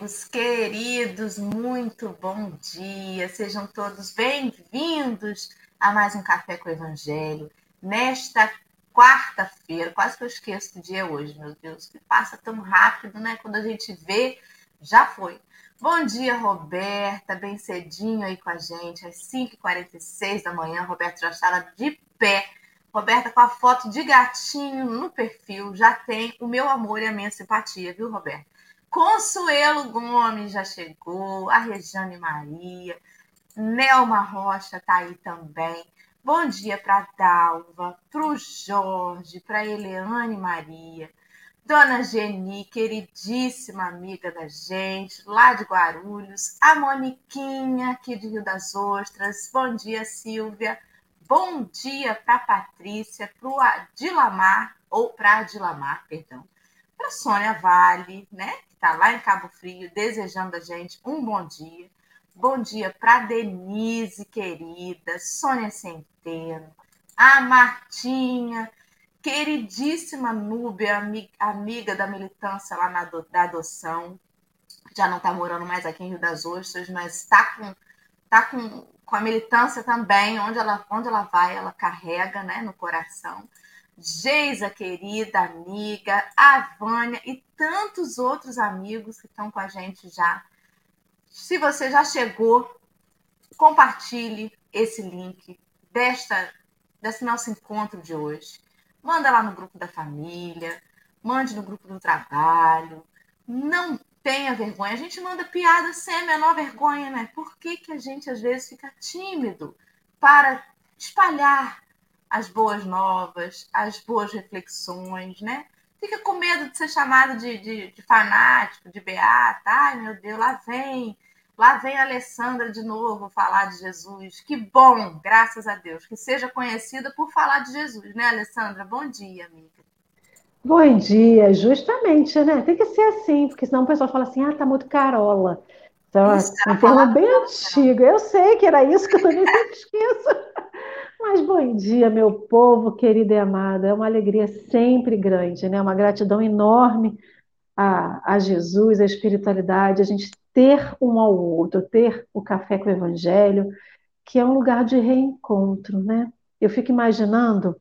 amigos queridos, muito bom dia. Sejam todos bem-vindos a mais um Café com o Evangelho. Nesta quarta-feira, quase que eu esqueço do dia hoje, meu Deus, que passa tão rápido, né? Quando a gente vê, já foi. Bom dia, Roberta, bem cedinho aí com a gente, às 5h46 da manhã. Roberta já estava de pé Roberta, com a foto de gatinho no perfil, já tem o meu amor e a minha simpatia, viu, Roberta? Consuelo Gomes já chegou, a Regiane Maria, Nelma Rocha tá aí também. Bom dia para Dalva, para o Jorge, para Eliane Maria, Dona Geni, queridíssima amiga da gente, lá de Guarulhos, a Moniquinha, aqui de Rio das Ostras. Bom dia, Silvia. Bom dia para Patrícia, para o Adilamar, ou para Adilamar, perdão, para Sônia Vale, né? Está lá em Cabo Frio, desejando a gente um bom dia. Bom dia para Denise, querida, Sônia Centeno, a Martinha, queridíssima Núbia, amiga da militância lá na da adoção, já não está morando mais aqui em Rio das Ostras, mas está com, tá com com a militância também, onde ela, onde ela vai, ela carrega né, no coração. Geisa, querida amiga, a Vânia e tantos outros amigos que estão com a gente já. Se você já chegou, compartilhe esse link desta, desse nosso encontro de hoje. Manda lá no grupo da família, mande no grupo do trabalho. Não tenha vergonha. A gente manda piada sem a menor vergonha, né? Por que, que a gente às vezes fica tímido para espalhar as boas novas, as boas reflexões, né? Fica com medo de ser chamado de, de, de fanático, de beata. Ai, meu Deus, lá vem, lá vem a Alessandra de novo falar de Jesus. Que bom, graças a Deus, que seja conhecida por falar de Jesus, né, Alessandra? Bom dia, amiga. Bom dia, justamente, né? Tem que ser assim, porque senão o pessoal fala assim, ah, tá muito carola. Então, isso, é um termo bem antigo. Eu sei que era isso que eu também sempre esqueço. Mas bom dia, meu povo querido e amado. É uma alegria sempre grande, né? Uma gratidão enorme a, a Jesus, a espiritualidade, a gente ter um ao outro, ter o café com o Evangelho, que é um lugar de reencontro, né? Eu fico imaginando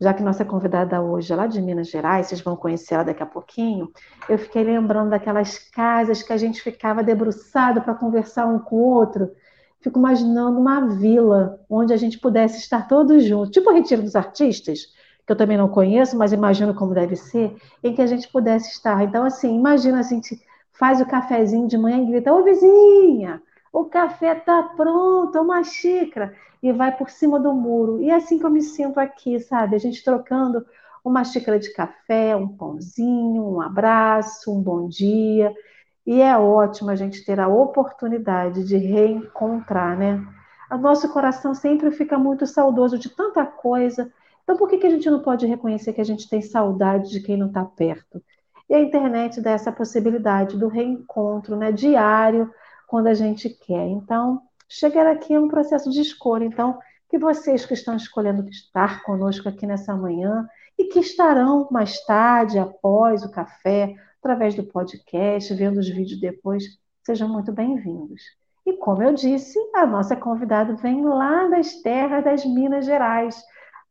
já que nossa convidada hoje é lá de Minas Gerais, vocês vão conhecer ela daqui a pouquinho, eu fiquei lembrando daquelas casas que a gente ficava debruçado para conversar um com o outro. Fico imaginando uma vila onde a gente pudesse estar todos juntos, tipo o Retiro dos Artistas, que eu também não conheço, mas imagino como deve ser, em que a gente pudesse estar. Então, assim, imagina a gente faz o cafezinho de manhã e grita, ô vizinha, o café está pronto, uma xícara e vai por cima do muro. E é assim que eu me sinto aqui, sabe? A gente trocando uma xícara de café, um pãozinho, um abraço, um bom dia. E é ótimo a gente ter a oportunidade de reencontrar, né? O nosso coração sempre fica muito saudoso de tanta coisa. Então, por que, que a gente não pode reconhecer que a gente tem saudade de quem não está perto? E a internet dá essa possibilidade do reencontro né, diário, quando a gente quer. Então, chegar aqui é um processo de escolha. Então, que vocês que estão escolhendo estar conosco aqui nessa manhã e que estarão mais tarde, após o café, através do podcast, vendo os vídeos depois, sejam muito bem-vindos. E como eu disse, a nossa convidada vem lá das terras das Minas Gerais,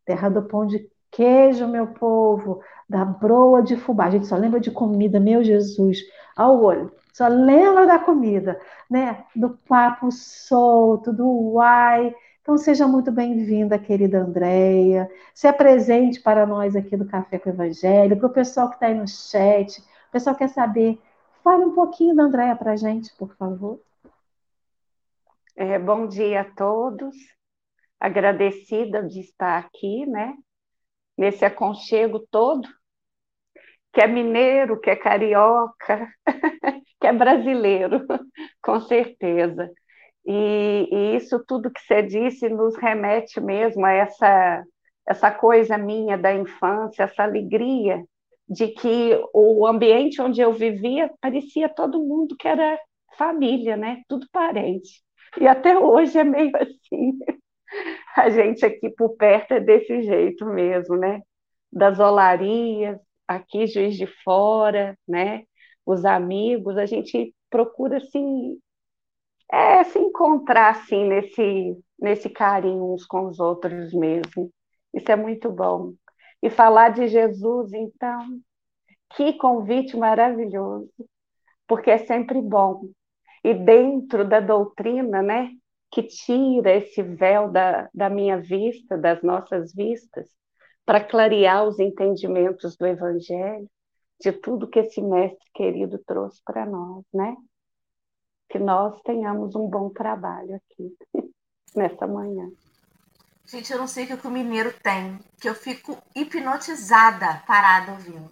terra do pão de queijo, meu povo, da broa de fubá. A gente só lembra de comida, meu Jesus, ao olho só lembra da comida, né? Do papo solto, do uai. Então seja muito bem-vinda, querida Andréia. Se apresente para nós aqui do Café com o Evangelho, para o pessoal que está aí no chat. O pessoal quer saber. Fale um pouquinho da Andréia para a gente, por favor. É, bom dia a todos. Agradecida de estar aqui, né? Nesse aconchego todo que é mineiro, que é carioca, que é brasileiro, com certeza. E, e, isso tudo que você disse nos remete mesmo a essa, essa coisa minha da infância, essa alegria de que o ambiente onde eu vivia parecia todo mundo que era família, né? Tudo parente. E até hoje é meio assim. A gente aqui por perto é desse jeito mesmo, né? Das olarias, aqui Juiz de Fora, né? os amigos, a gente procura se, é, se encontrar assim, nesse, nesse carinho uns com os outros mesmo. Isso é muito bom. E falar de Jesus, então, que convite maravilhoso, porque é sempre bom. E dentro da doutrina, né, que tira esse véu da, da minha vista, das nossas vistas, para clarear os entendimentos do Evangelho, de tudo que esse mestre querido trouxe para nós, né? Que nós tenhamos um bom trabalho aqui nessa manhã. Gente, eu não sei o que o mineiro tem, que eu fico hipnotizada parada ouvindo.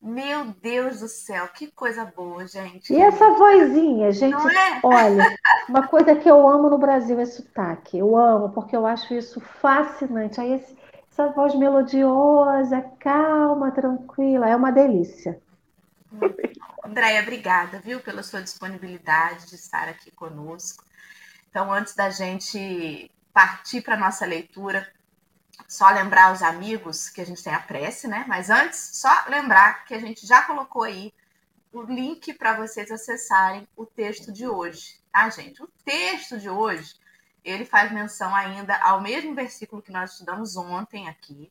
Meu Deus do céu, que coisa boa, gente. E essa vozinha, gente, é? olha, uma coisa que eu amo no Brasil é sotaque. Eu amo, porque eu acho isso fascinante. Aí esse, essa voz melodiosa, calma, tranquila, é uma delícia. Andréia, obrigada, viu, pela sua disponibilidade de estar aqui conosco. Então, antes da gente partir para a nossa leitura, só lembrar aos amigos que a gente tem a prece, né? Mas antes, só lembrar que a gente já colocou aí o link para vocês acessarem o texto de hoje, tá, gente? O texto de hoje, ele faz menção ainda ao mesmo versículo que nós estudamos ontem aqui,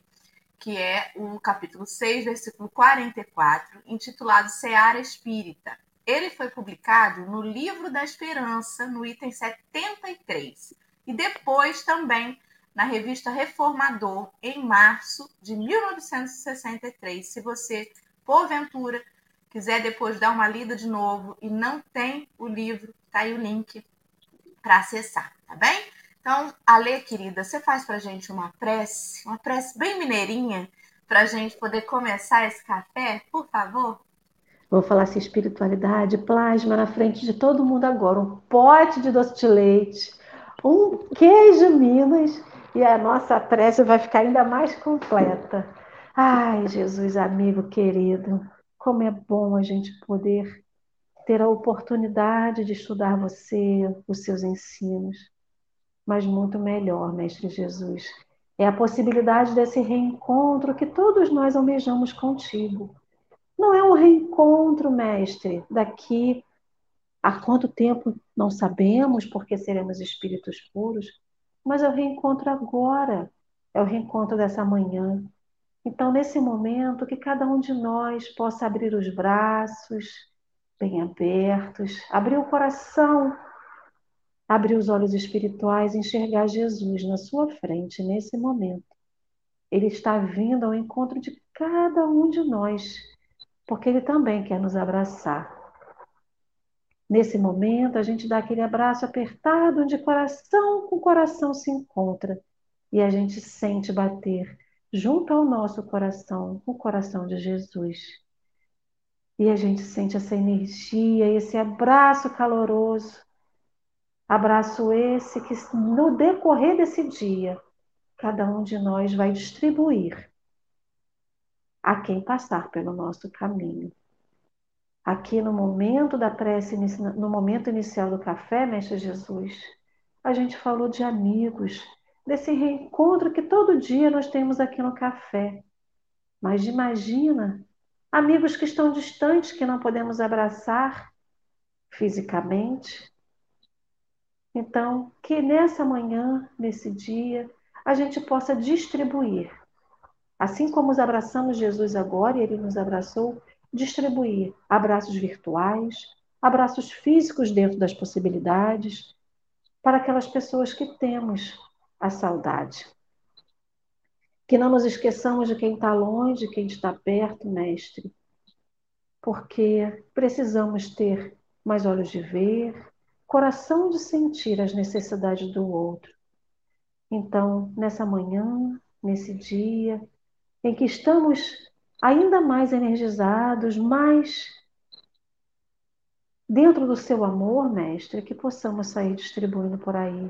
que é o capítulo 6, versículo 44, intitulado Seara Espírita. Ele foi publicado no Livro da Esperança, no item 73, e depois também na revista Reformador, em março de 1963. Se você, porventura, quiser depois dar uma lida de novo e não tem o livro, tá aí o link para acessar, tá bem? Então, Ale, querida, você faz para gente uma prece, uma prece bem mineirinha, para gente poder começar esse café, por favor? Vou falar assim, espiritualidade, plasma na frente de todo mundo agora, um pote de doce de leite, um queijo Minas e a nossa prece vai ficar ainda mais completa. Ai, Jesus, amigo querido, como é bom a gente poder ter a oportunidade de estudar você, os seus ensinos, mas muito melhor, Mestre Jesus, é a possibilidade desse reencontro que todos nós almejamos contigo. Não é um reencontro, Mestre, daqui a quanto tempo não sabemos, porque seremos espíritos puros, mas o reencontro agora, é o reencontro dessa manhã. Então, nesse momento, que cada um de nós possa abrir os braços bem abertos, abrir o coração, abrir os olhos espirituais, enxergar Jesus na sua frente nesse momento. Ele está vindo ao encontro de cada um de nós, porque ele também quer nos abraçar. Nesse momento, a gente dá aquele abraço apertado, onde coração com coração se encontra e a gente sente bater junto ao nosso coração, o coração de Jesus. E a gente sente essa energia, esse abraço caloroso, abraço esse que no decorrer desse dia, cada um de nós vai distribuir a quem passar pelo nosso caminho. Aqui no momento da prece, no momento inicial do café, Mestre Jesus, a gente falou de amigos, desse reencontro que todo dia nós temos aqui no café. Mas imagina amigos que estão distantes, que não podemos abraçar fisicamente. Então, que nessa manhã, nesse dia, a gente possa distribuir. Assim como os abraçamos Jesus agora e ele nos abraçou, distribuir abraços virtuais, abraços físicos dentro das possibilidades, para aquelas pessoas que temos a saudade. Que não nos esqueçamos de quem está longe, quem está perto, mestre, porque precisamos ter mais olhos de ver, coração de sentir as necessidades do outro. Então, nessa manhã, nesse dia, em que estamos ainda mais energizados, mais dentro do seu amor, mestre, que possamos sair distribuindo por aí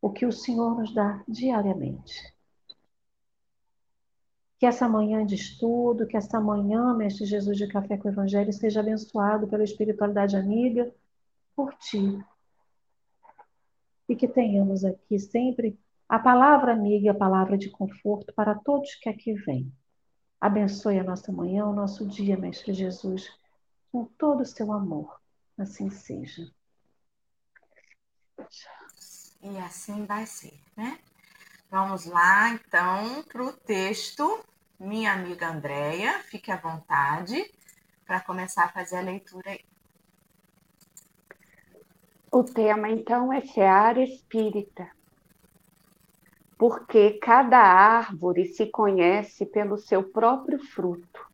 o que o Senhor nos dá diariamente. Que essa manhã de estudo, que essa manhã, Mestre Jesus de Café com o Evangelho, seja abençoado pela espiritualidade amiga, por ti. E que tenhamos aqui sempre a palavra amiga a palavra de conforto para todos que aqui vêm. Abençoe a nossa manhã, o nosso dia, Mestre Jesus. com todo o seu amor. Assim seja. E assim vai ser, né? Vamos lá, então, para o texto. Minha amiga Andréia, fique à vontade para começar a fazer a leitura aí. O tema, então, é seara espírita. Porque cada árvore se conhece pelo seu próprio fruto.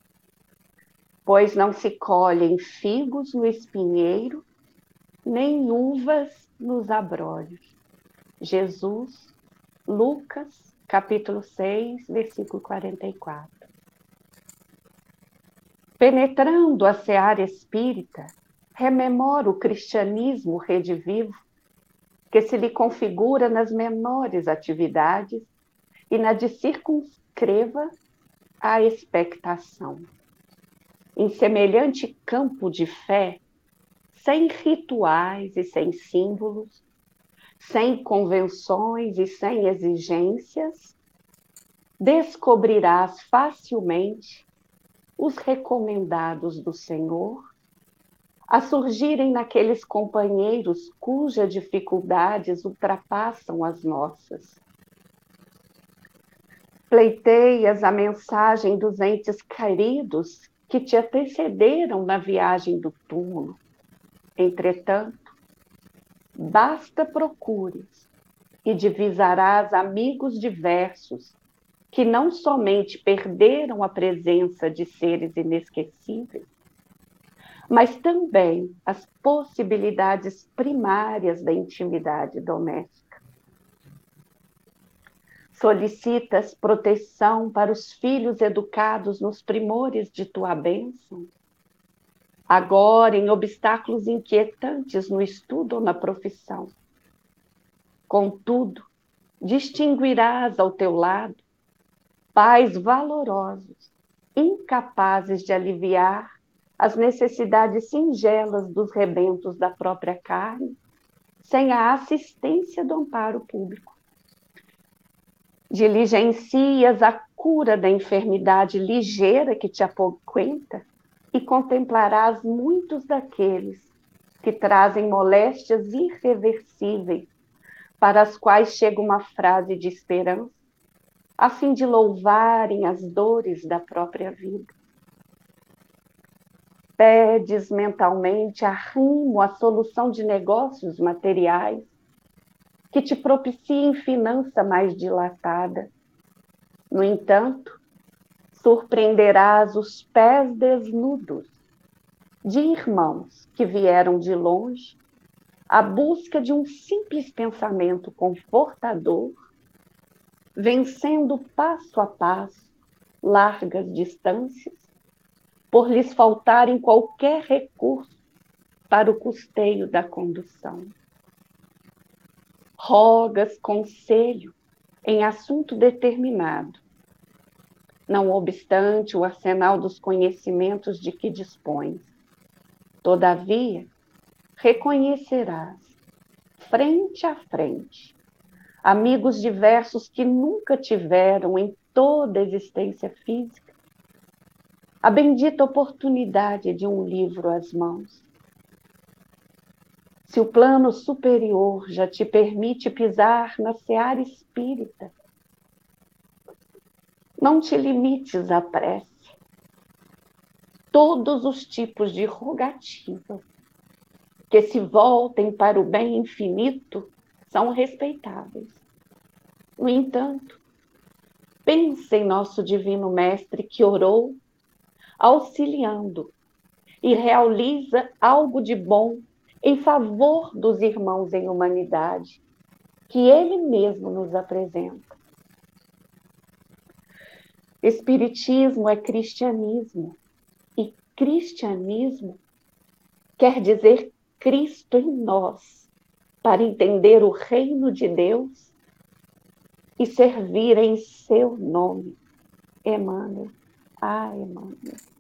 Pois não se colhem figos no espinheiro, nem uvas nos abrolhos. Jesus, Lucas, capítulo 6, versículo 44. Penetrando a seara espírita, rememora o cristianismo redivivo, que se lhe configura nas menores atividades e na de circunscreva a expectação. Em semelhante campo de fé, sem rituais e sem símbolos, sem convenções e sem exigências, descobrirás facilmente os recomendados do Senhor a surgirem naqueles companheiros cujas dificuldades ultrapassam as nossas. Pleiteias a mensagem dos entes queridos que te antecederam na viagem do túmulo Entretanto, basta procures e divisarás amigos diversos que não somente perderam a presença de seres inesquecíveis, mas também as possibilidades primárias da intimidade doméstica. Solicitas proteção para os filhos educados nos primores de tua bênção? agora em obstáculos inquietantes no estudo ou na profissão. Contudo, distinguirás ao teu lado pais valorosos, incapazes de aliviar as necessidades singelas dos rebentos da própria carne, sem a assistência do amparo público. Diligencias a cura da enfermidade ligeira que te apoquenta e contemplarás muitos daqueles que trazem moléstias irreversíveis, para as quais chega uma frase de esperança, a fim de louvarem as dores da própria vida. Pedes mentalmente arrimo à solução de negócios materiais que te propiciem finança mais dilatada. No entanto, surpreenderás os pés desnudos de irmãos que vieram de longe à busca de um simples pensamento confortador, vencendo passo a passo largas distâncias, por lhes faltarem qualquer recurso para o custeio da condução. Rogas conselho em assunto determinado, não obstante o arsenal dos conhecimentos de que dispões. Todavia, reconhecerás, frente a frente, amigos diversos que nunca tiveram em toda a existência física a bendita oportunidade de um livro às mãos. Se o plano superior já te permite pisar na seara espírita, não te limites à prece. Todos os tipos de rogativa que se voltem para o bem infinito são respeitáveis. No entanto, pense em nosso Divino Mestre que orou, auxiliando e realiza algo de bom em favor dos irmãos em humanidade, que ele mesmo nos apresenta. Espiritismo é cristianismo. E cristianismo quer dizer Cristo em nós, para entender o reino de Deus e servir em seu nome. Emmanuel. Ah, Emmanuel.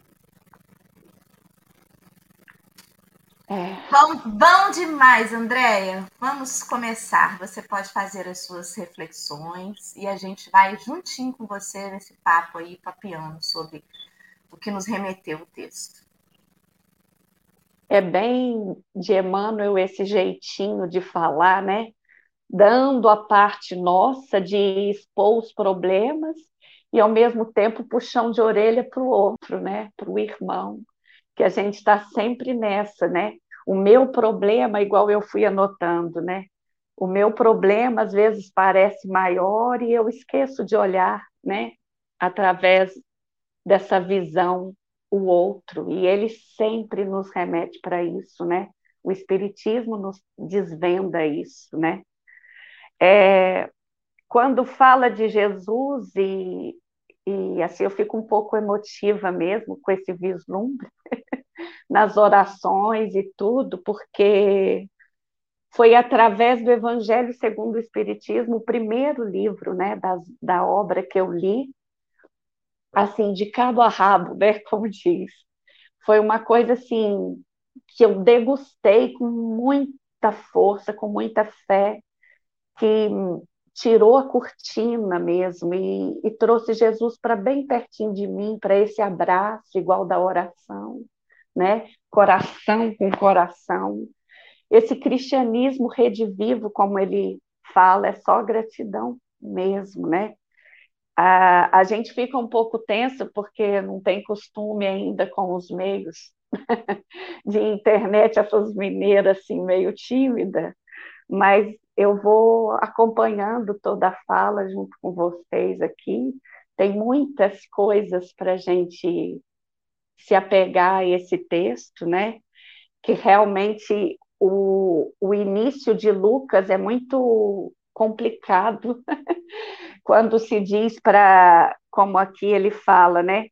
É. Bom, bom demais, Andréia. Vamos começar. Você pode fazer as suas reflexões e a gente vai juntinho com você nesse papo aí, papiando sobre o que nos remeteu o texto. é bem de Emmanuel esse jeitinho de falar, né? Dando a parte nossa de expor os problemas e ao mesmo tempo puxão de orelha para o outro, né? Para o irmão, que a gente está sempre nessa, né? O meu problema, igual eu fui anotando, né? O meu problema às vezes parece maior e eu esqueço de olhar, né? Através dessa visão o outro, e ele sempre nos remete para isso, né? O Espiritismo nos desvenda isso, né? É, quando fala de Jesus, e, e assim eu fico um pouco emotiva mesmo com esse vislumbre nas orações e tudo, porque foi através do Evangelho segundo o Espiritismo, o primeiro livro né, das, da obra que eu li, assim, de cabo a rabo, né, como diz. Foi uma coisa assim que eu degustei com muita força, com muita fé, que tirou a cortina mesmo e, e trouxe Jesus para bem pertinho de mim, para esse abraço igual da oração, né? Coração com coração. Esse cristianismo redivivo, como ele fala, é só gratidão mesmo, né? a, a gente fica um pouco tenso porque não tem costume ainda com os meios de internet, essas mineiras assim, meio tímida, mas eu vou acompanhando toda a fala junto com vocês aqui. Tem muitas coisas para a gente se apegar a esse texto, né? Que realmente o, o início de Lucas é muito complicado quando se diz para, como aqui ele fala, né?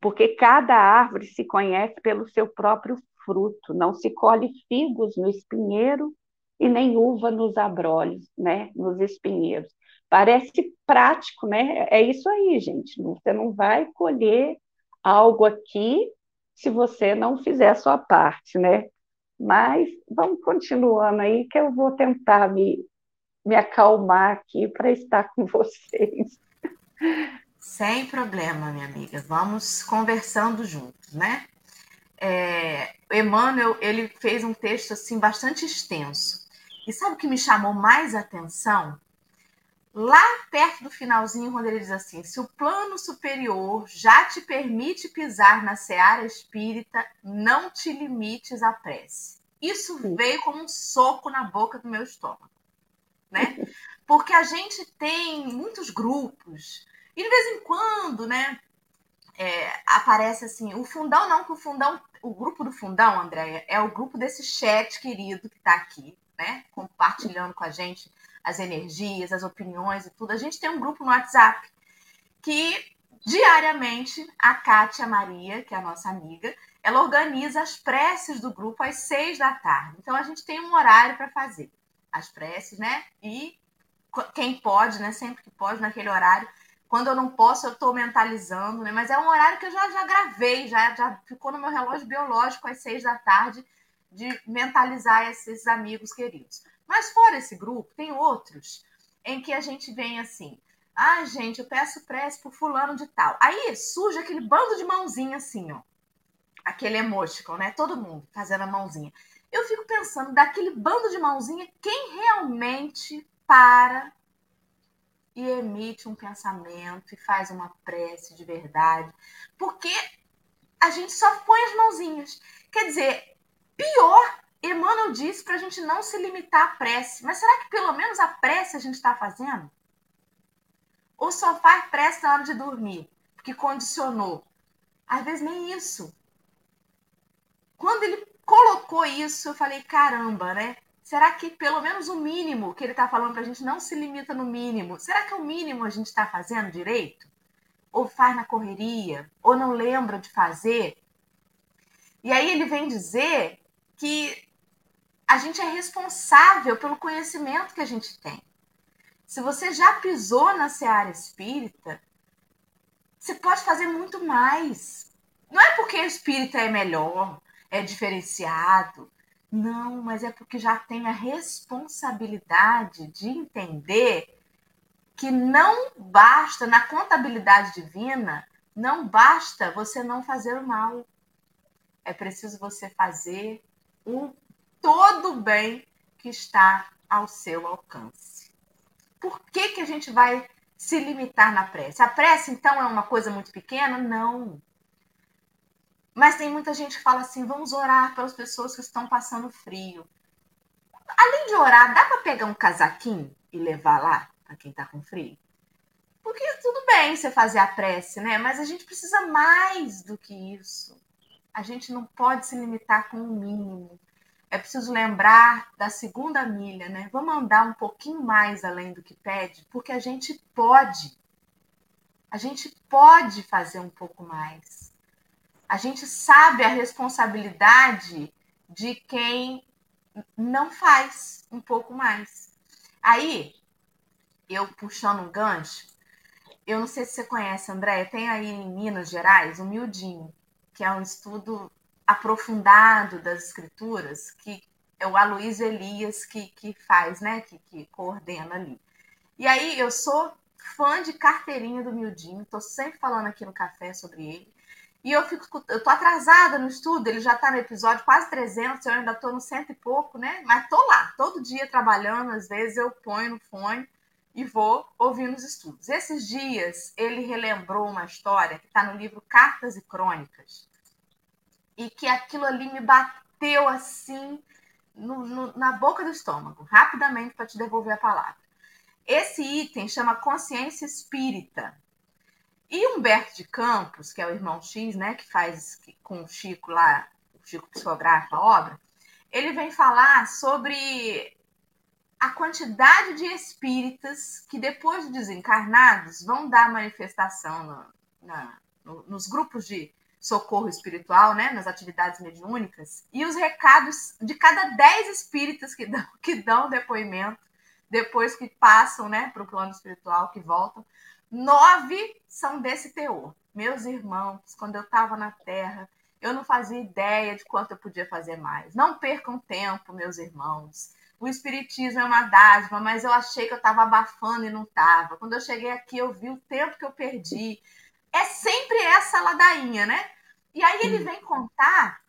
Porque cada árvore se conhece pelo seu próprio fruto, não se colhe figos no espinheiro e nem uva nos abrolhos, né? Nos espinheiros. Parece prático, né? É isso aí, gente. Você não vai colher algo aqui se você não fizer a sua parte, né? Mas vamos continuando aí, que eu vou tentar me me acalmar aqui para estar com vocês. Sem problema, minha amiga. Vamos conversando juntos, né? É, Emmanuel ele fez um texto assim bastante extenso. E sabe o que me chamou mais atenção? Lá perto do finalzinho, quando ele diz assim: se o plano superior já te permite pisar na seara espírita, não te limites à prece. Isso veio como um soco na boca do meu estômago né? Porque a gente tem muitos grupos e de vez em quando, né? É, aparece assim, o fundão não, que o fundão, o grupo do fundão, Andréia, é o grupo desse chat querido que está aqui, né? Compartilhando com a gente as energias, as opiniões e tudo. A gente tem um grupo no WhatsApp que diariamente a Kátia Maria, que é a nossa amiga, ela organiza as preces do grupo às seis da tarde. Então a gente tem um horário para fazer as preces, né? E quem pode, né? Sempre que pode, naquele horário. Quando eu não posso, eu estou mentalizando, né? Mas é um horário que eu já, já gravei, já, já ficou no meu relógio biológico às seis da tarde, de mentalizar esses amigos queridos. Mas fora esse grupo, tem outros em que a gente vem assim. Ah, gente, eu peço prece pro fulano de tal. Aí surge aquele bando de mãozinha assim, ó. Aquele emoticon, né? Todo mundo fazendo a mãozinha eu fico pensando, daquele bando de mãozinha, quem realmente para e emite um pensamento e faz uma prece de verdade? Porque a gente só põe as mãozinhas. Quer dizer, pior, Emmanuel disse para a gente não se limitar à prece. Mas será que pelo menos a prece a gente está fazendo? Ou só faz prece na hora de dormir? Porque condicionou. Às vezes nem isso. Quando ele colocou isso, eu falei, caramba, né? Será que pelo menos o mínimo que ele está falando para a gente não se limita no mínimo? Será que o mínimo a gente está fazendo direito? Ou faz na correria? Ou não lembra de fazer? E aí ele vem dizer que a gente é responsável pelo conhecimento que a gente tem. Se você já pisou na seara espírita, você pode fazer muito mais. Não é porque o espírita é melhor, é diferenciado. Não, mas é porque já tem a responsabilidade de entender que não basta, na contabilidade divina, não basta você não fazer o mal. É preciso você fazer o todo o bem que está ao seu alcance. Por que, que a gente vai se limitar na prece? A prece, então, é uma coisa muito pequena? Não. Mas tem muita gente que fala assim: vamos orar pelas pessoas que estão passando frio. Além de orar, dá para pegar um casaquinho e levar lá para quem está com frio? Porque tudo bem você fazer a prece, né? Mas a gente precisa mais do que isso. A gente não pode se limitar com o mínimo. É preciso lembrar da segunda milha, né? Vamos andar um pouquinho mais além do que pede, porque a gente pode. A gente pode fazer um pouco mais. A gente sabe a responsabilidade de quem não faz um pouco mais. Aí, eu puxando um gancho, eu não sei se você conhece, André, tem aí em Minas Gerais o Mildinho, que é um estudo aprofundado das escrituras, que é o Aloysio Elias que, que faz, né, que, que coordena ali. E aí eu sou fã de carteirinha do Mildinho, estou sempre falando aqui no café sobre ele. E eu fico, eu tô atrasada no estudo, ele já está no episódio quase 300, eu ainda estou no cento e pouco, né? Mas tô lá, todo dia trabalhando, às vezes eu ponho no fone e vou ouvindo os estudos. Esses dias ele relembrou uma história que está no livro Cartas e Crônicas e que aquilo ali me bateu assim no, no, na boca do estômago, rapidamente para te devolver a palavra. Esse item chama consciência espírita. E Humberto de Campos, que é o irmão X, né, que faz com o Chico lá, o Chico psicografa a obra, ele vem falar sobre a quantidade de espíritas que, depois de desencarnados, vão dar manifestação na, na, no, nos grupos de socorro espiritual, né, nas atividades mediúnicas, e os recados de cada dez espíritas que dão, que dão depoimento depois que passam né, para o plano espiritual, que voltam, nove são desse teor. Meus irmãos, quando eu estava na Terra, eu não fazia ideia de quanto eu podia fazer mais. Não percam tempo, meus irmãos o espiritismo é uma dádiva, mas eu achei que eu estava abafando e não estava. Quando eu cheguei aqui, eu vi o tempo que eu perdi. É sempre essa ladainha, né? E aí ele vem contar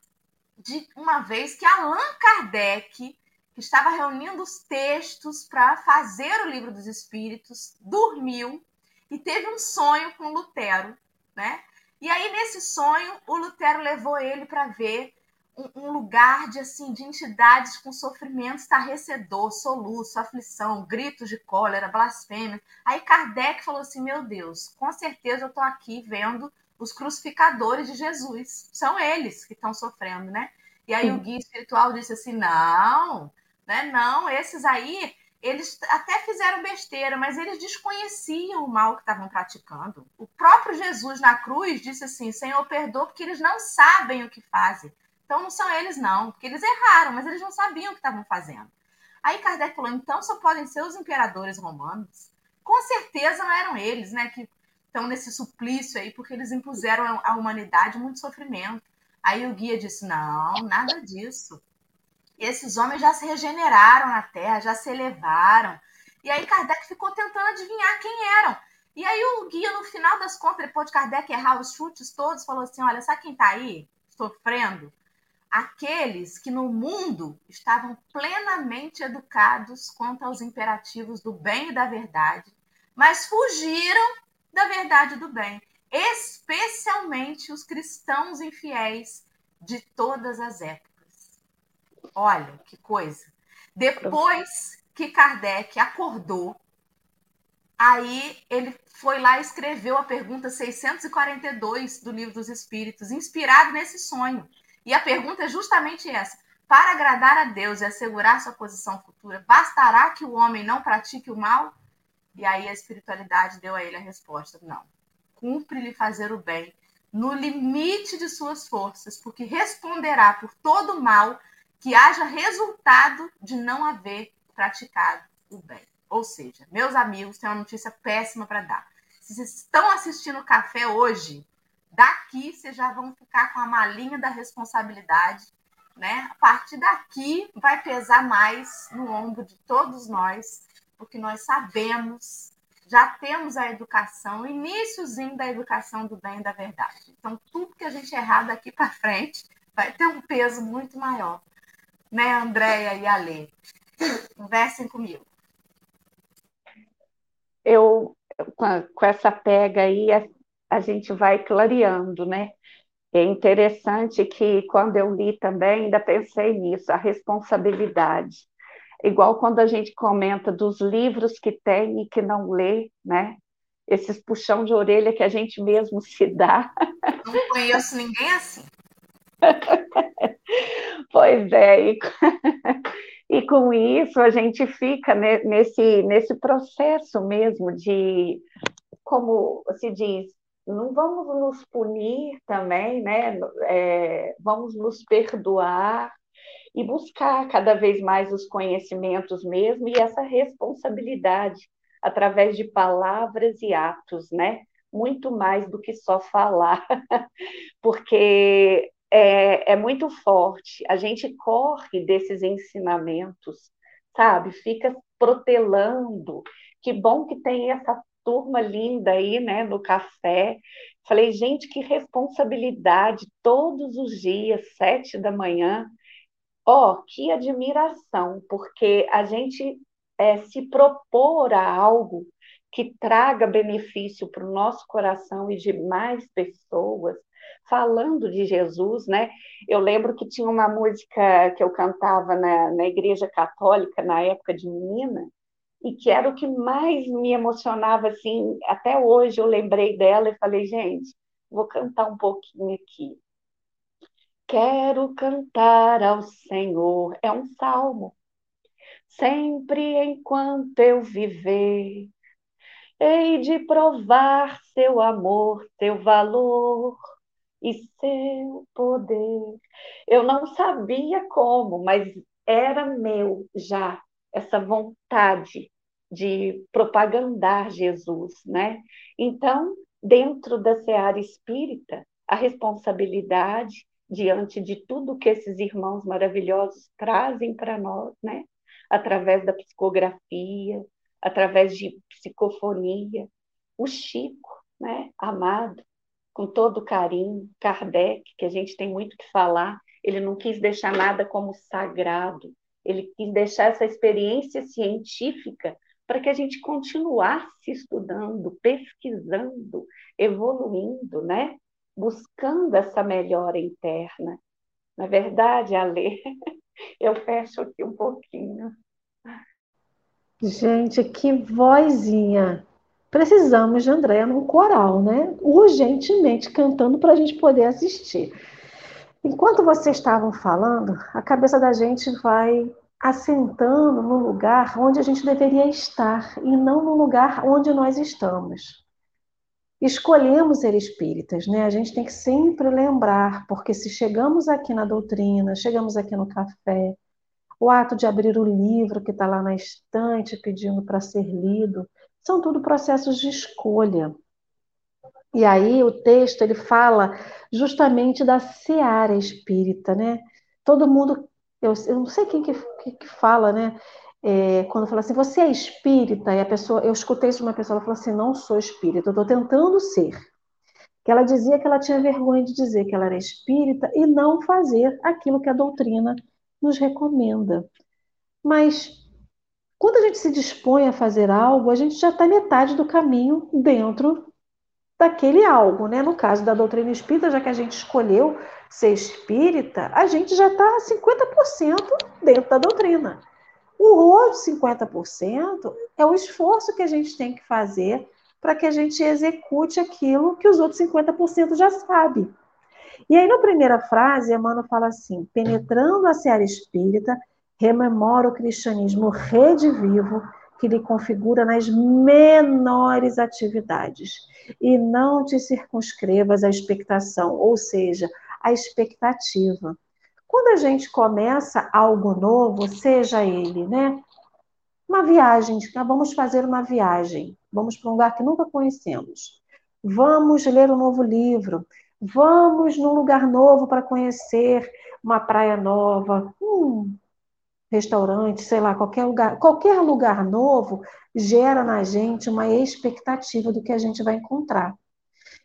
de uma vez que Allan Kardec, que estava reunindo os textos para fazer o livro dos espíritos, dormiu e teve um sonho com Lutero, né? E aí nesse sonho o Lutero levou ele para ver um, lugar de assim de entidades com sofrimento estarrecedor, soluço, aflição, gritos de cólera, blasfêmia. Aí Kardec falou assim: Meu Deus, com certeza eu estou aqui vendo os crucificadores de Jesus. São eles que estão sofrendo, né? E aí o guia espiritual disse assim: Não, né? Não, esses aí eles até fizeram besteira, mas eles desconheciam o mal que estavam praticando. O próprio Jesus na cruz disse assim: Senhor, perdoa, porque eles não sabem o que fazem. Então não são eles, não, porque eles erraram, mas eles não sabiam o que estavam fazendo. Aí Kardec falou: então só podem ser os imperadores romanos? Com certeza não eram eles, né? Que estão nesse suplício aí, porque eles impuseram à humanidade muito sofrimento. Aí o guia disse: não, nada disso. Esses homens já se regeneraram na Terra, já se elevaram. E aí Kardec ficou tentando adivinhar quem eram. E aí o guia, no final das contas, depois de Kardec errar os chutes todos, falou assim: olha, sabe quem está aí sofrendo? aqueles que no mundo estavam plenamente educados quanto aos imperativos do bem e da verdade, mas fugiram da verdade do bem, especialmente os cristãos infiéis de todas as épocas. Olha que coisa. Depois que Kardec acordou, aí ele foi lá e escreveu a pergunta 642 do Livro dos Espíritos, inspirado nesse sonho. E a pergunta é justamente essa: para agradar a Deus e assegurar sua posição futura, bastará que o homem não pratique o mal? E aí a espiritualidade deu a ele a resposta: não. Cumpre-lhe fazer o bem no limite de suas forças, porque responderá por todo mal que haja resultado de não haver praticado o bem. Ou seja, meus amigos, tem uma notícia péssima para dar. Se vocês estão assistindo o café hoje, Daqui vocês já vão ficar com a malinha da responsabilidade, né? A partir daqui vai pesar mais no ombro de todos nós, porque nós sabemos, já temos a educação, o iníciozinho da educação do bem e da verdade. Então, tudo que a gente errar daqui para frente vai ter um peso muito maior. né, Andréia e Alê? Conversem comigo. Eu, com essa pega aí, a, a gente vai clareando, né? É interessante que quando eu li também, ainda pensei nisso, a responsabilidade. Igual quando a gente comenta dos livros que tem e que não lê, né? Esses puxão de orelha que a gente mesmo se dá. Não conheço ninguém assim. pois é, e, e, com isso a gente fica nesse, nesse processo mesmo de, como se diz, não vamos nos punir também, né? É, vamos nos perdoar e buscar cada vez mais os conhecimentos mesmo e essa responsabilidade através de palavras e atos, né? Muito mais do que só falar, porque é, é muito forte. A gente corre desses ensinamentos, sabe? Fica protelando. Que bom que tem essa turma linda aí, né, no café. Falei, gente, que responsabilidade, todos os dias, sete da manhã. Ó, oh, que admiração, porque a gente é, se propor a algo que traga benefício para o nosso coração e de mais pessoas, falando de Jesus, né? Eu lembro que tinha uma música que eu cantava na, na igreja católica na época de menina, e que era o que mais me emocionava, assim, até hoje eu lembrei dela e falei, gente, vou cantar um pouquinho aqui. Quero cantar ao Senhor, é um salmo. Sempre enquanto eu viver, hei de provar seu amor, seu valor e seu poder. Eu não sabia como, mas era meu já essa vontade de propagandar Jesus, né? Então, dentro da seara espírita, a responsabilidade diante de tudo que esses irmãos maravilhosos trazem para nós, né? Através da psicografia, através de psicofonia, o Chico, né? Amado, com todo carinho, Kardec, que a gente tem muito que falar, ele não quis deixar nada como sagrado, ele quis deixar essa experiência científica para que a gente continuasse estudando, pesquisando, evoluindo, né? Buscando essa melhora interna. Na verdade, Ale, eu fecho aqui um pouquinho. Gente, que vozinha! Precisamos de Andréa num coral, né? Urgentemente cantando para a gente poder assistir. Enquanto vocês estavam falando, a cabeça da gente vai assentando no lugar onde a gente deveria estar e não no lugar onde nós estamos. Escolhemos ser espíritas, né? A gente tem que sempre lembrar, porque se chegamos aqui na doutrina, chegamos aqui no café, o ato de abrir o livro que está lá na estante pedindo para ser lido, são tudo processos de escolha. E aí o texto ele fala justamente da seara espírita, né? Todo mundo, eu, eu não sei quem que, que, que fala, né? É, quando fala assim, você é espírita, e a pessoa, eu escutei isso de uma pessoa, ela falou assim, não sou espírita, eu estou tentando ser. Que ela dizia que ela tinha vergonha de dizer que ela era espírita e não fazer aquilo que a doutrina nos recomenda. Mas quando a gente se dispõe a fazer algo, a gente já está metade do caminho dentro daquele algo, né? No caso da doutrina espírita, já que a gente escolheu ser espírita, a gente já está 50% dentro da doutrina. O outro 50% é o esforço que a gente tem que fazer para que a gente execute aquilo que os outros 50% já sabe. E aí, na primeira frase, Emmanuel fala assim: penetrando a seara espírita, rememora o cristianismo redivivo que lhe configura nas menores atividades e não te circunscrevas à expectação, ou seja, à expectativa. Quando a gente começa algo novo, seja ele, né? Uma viagem, ah, vamos fazer uma viagem, vamos para um lugar que nunca conhecemos. Vamos ler um novo livro, vamos num lugar novo para conhecer uma praia nova, um restaurante, sei lá, qualquer lugar, qualquer lugar novo gera na gente uma expectativa do que a gente vai encontrar.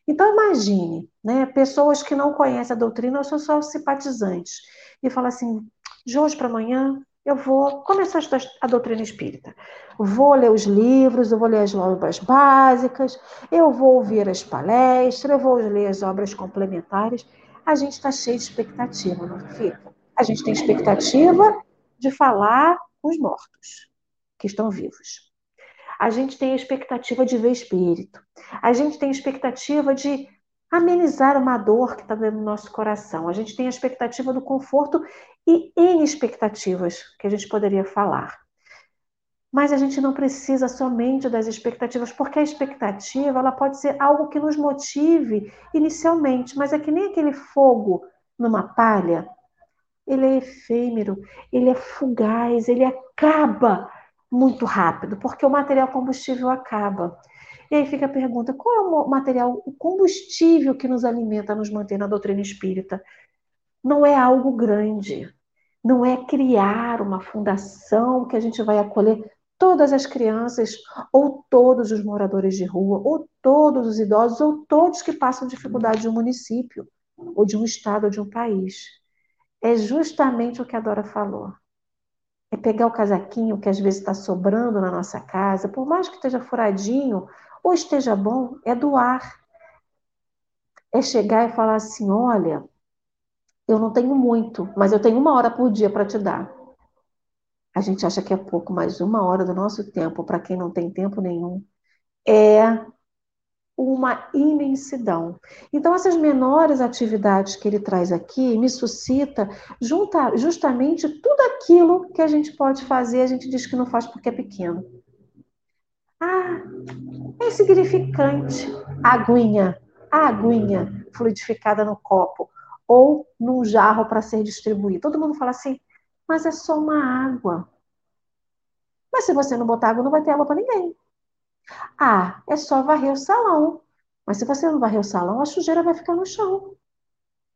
Então imagine, né, pessoas que não conhecem a doutrina ou são só simpatizantes e fala assim: de hoje para amanhã, eu vou começar a estudar a doutrina espírita. Vou ler os livros, eu vou ler as obras básicas, eu vou ouvir as palestras, eu vou ler as obras complementares. A gente está cheio de expectativa, não fica? A gente tem expectativa de falar com os mortos, que estão vivos. A gente tem a expectativa de ver espírito. A gente tem a expectativa de amenizar uma dor que está dentro do nosso coração. A gente tem a expectativa do conforto e em expectativas que a gente poderia falar. Mas a gente não precisa somente das expectativas, porque a expectativa ela pode ser algo que nos motive inicialmente, mas é que nem aquele fogo numa palha. Ele é efêmero, ele é fugaz, ele acaba muito rápido, porque o material combustível acaba. E aí fica a pergunta: qual é o material, o combustível que nos alimenta, nos mantém na doutrina espírita? Não é algo grande, não é criar uma fundação que a gente vai acolher todas as crianças, ou todos os moradores de rua, ou todos os idosos, ou todos que passam dificuldade de um município, ou de um estado, ou de um país. É justamente o que a Dora falou. É pegar o casaquinho que às vezes está sobrando na nossa casa, por mais que esteja furadinho, ou esteja bom, é doar. É chegar e falar assim: olha, eu não tenho muito, mas eu tenho uma hora por dia para te dar. A gente acha que é pouco, mas uma hora do nosso tempo, para quem não tem tempo nenhum, é uma imensidão. Então, essas menores atividades que ele traz aqui me suscita junta, justamente tudo aquilo que a gente pode fazer, a gente diz que não faz porque é pequeno. Ah, é insignificante. Aguinha, aguinha fluidificada no copo ou num jarro para ser distribuído. Todo mundo fala assim, mas é só uma água. Mas se você não botar água, não vai ter água para ninguém. Ah, é só varrer o salão. Mas se você não varrer o salão, a sujeira vai ficar no chão.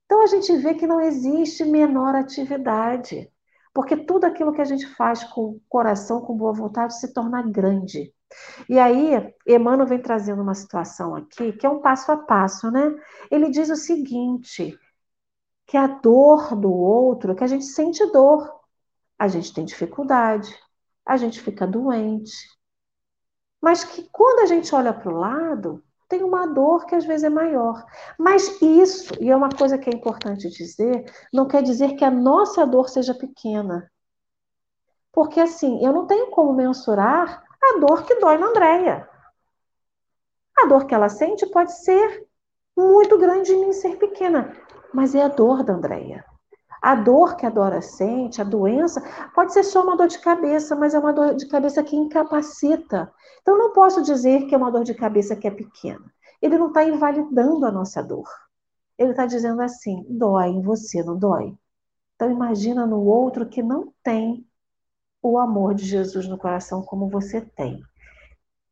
Então a gente vê que não existe menor atividade. Porque tudo aquilo que a gente faz com coração, com boa vontade, se torna grande. E aí, Emmanuel vem trazendo uma situação aqui que é um passo a passo, né? Ele diz o seguinte: que a dor do outro, que a gente sente dor, a gente tem dificuldade, a gente fica doente, mas que quando a gente olha para o lado, tem uma dor que às vezes é maior. Mas isso, e é uma coisa que é importante dizer, não quer dizer que a nossa dor seja pequena. Porque assim, eu não tenho como mensurar a dor que dói na Andréia. A dor que ela sente pode ser muito grande em mim ser pequena, mas é a dor da Andréia. A dor que a Dora sente, a doença, pode ser só uma dor de cabeça, mas é uma dor de cabeça que incapacita. Então, não posso dizer que é uma dor de cabeça que é pequena. Ele não está invalidando a nossa dor. Ele está dizendo assim: dói em você, não dói? Então, imagina no outro que não tem o amor de Jesus no coração como você tem.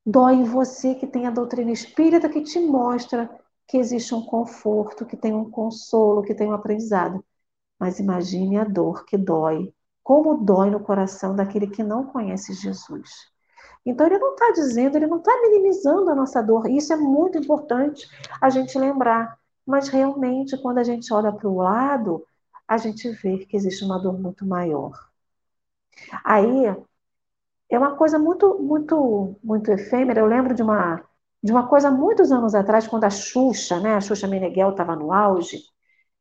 Dói em você que tem a doutrina espírita que te mostra que existe um conforto, que tem um consolo, que tem um aprendizado. Mas imagine a dor que dói, como dói no coração daquele que não conhece Jesus. Então ele não está dizendo, ele não está minimizando a nossa dor. Isso é muito importante a gente lembrar. Mas realmente, quando a gente olha para o lado, a gente vê que existe uma dor muito maior. Aí é uma coisa muito, muito, muito efêmera. Eu lembro de uma, de uma coisa muitos anos atrás, quando a Xuxa, né, a Xuxa Meneghel estava no auge.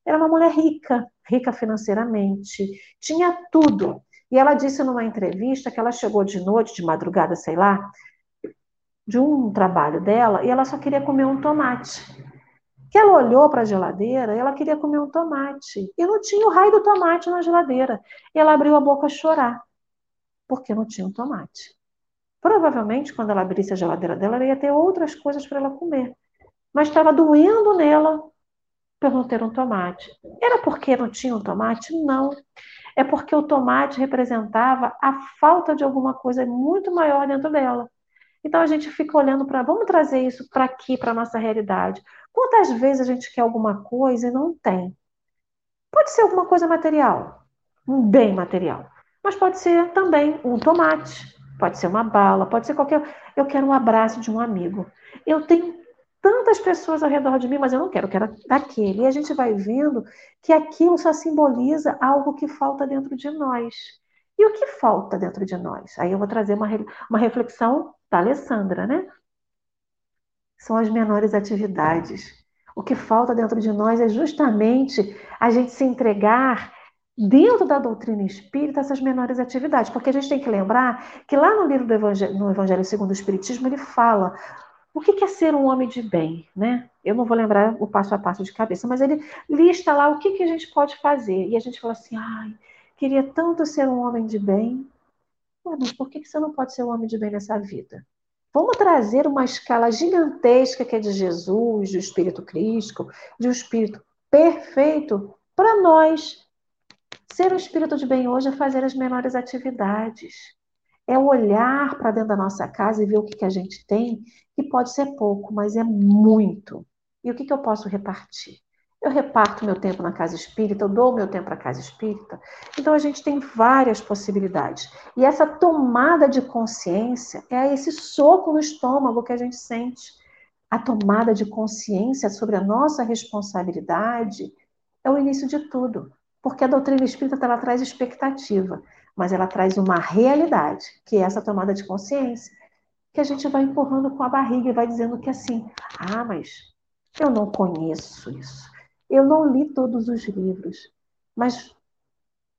Era uma mulher rica, rica financeiramente, tinha tudo. E ela disse numa entrevista que ela chegou de noite, de madrugada, sei lá, de um trabalho dela, e ela só queria comer um tomate. Que ela olhou para a geladeira e ela queria comer um tomate. E não tinha o raio do tomate na geladeira. E ela abriu a boca a chorar porque não tinha um tomate. Provavelmente, quando ela abrisse a geladeira dela, ela ia ter outras coisas para ela comer. Mas estava doendo nela por não ter um tomate. Era porque não tinha um tomate? Não. É porque o tomate representava a falta de alguma coisa muito maior dentro dela. Então a gente fica olhando para, vamos trazer isso para aqui, para nossa realidade. Quantas vezes a gente quer alguma coisa e não tem? Pode ser alguma coisa material, um bem material. Mas pode ser também um tomate, pode ser uma bala, pode ser qualquer. Eu quero um abraço de um amigo. Eu tenho tantas pessoas ao redor de mim, mas eu não quero, eu quero daquele. E a gente vai vendo que aquilo só simboliza algo que falta dentro de nós. E o que falta dentro de nós? Aí eu vou trazer uma, uma reflexão da Alessandra, né? São as menores atividades. O que falta dentro de nós é justamente a gente se entregar dentro da doutrina espírita essas menores atividades, porque a gente tem que lembrar que lá no livro do Evangelho, no Evangelho segundo o Espiritismo ele fala o que é ser um homem de bem, né? Eu não vou lembrar o passo a passo de cabeça, mas ele lista lá o que, a gente pode fazer. E a gente fala assim, ai, queria tanto ser um homem de bem. mas por que, que você não pode ser um homem de bem nessa vida? Vamos trazer uma escala gigantesca que é de Jesus, do Espírito Cristo, de um Espírito perfeito para nós. Ser um Espírito de bem hoje é fazer as menores atividades. É olhar para dentro da nossa casa e ver o que, que a gente tem, que pode ser pouco, mas é muito. E o que, que eu posso repartir? Eu reparto meu tempo na casa espírita, eu dou meu tempo para a casa espírita. Então a gente tem várias possibilidades. E essa tomada de consciência é esse soco no estômago que a gente sente. A tomada de consciência sobre a nossa responsabilidade é o início de tudo. Porque a doutrina espírita ela traz expectativa, mas ela traz uma realidade, que é essa tomada de consciência, que a gente vai empurrando com a barriga e vai dizendo que assim, ah, mas eu não conheço isso. Eu não li todos os livros, mas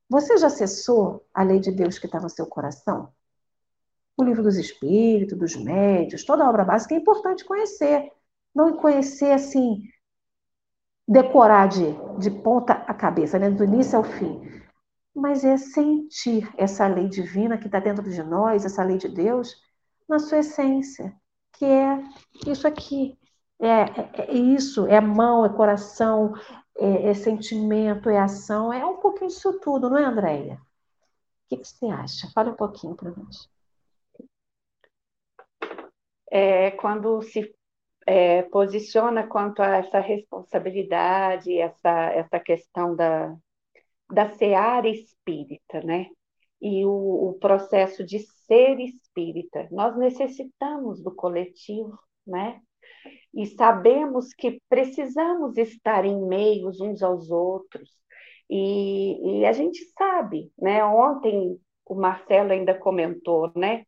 você já acessou a lei de Deus que está no seu coração? O livro dos Espíritos, dos Médios, toda a obra básica é importante conhecer. Não conhecer assim, decorar de, de ponta a cabeça, né? do início ao fim. Mas é sentir essa lei divina que está dentro de nós, essa lei de Deus, na sua essência, que é isso aqui. É, é, é, isso, é mão, é coração, é, é, sentimento, é ação, é um pouquinho disso tudo, não é, Andréia? O que, que você acha? Fala um pouquinho para nós. É, quando se é, posiciona quanto a essa responsabilidade, essa, essa questão da, da seara espírita, né? E o, o processo de ser espírita. Nós necessitamos do coletivo, né? e sabemos que precisamos estar em meios uns aos outros. E, e, a gente sabe, né? Ontem o Marcelo ainda comentou, né?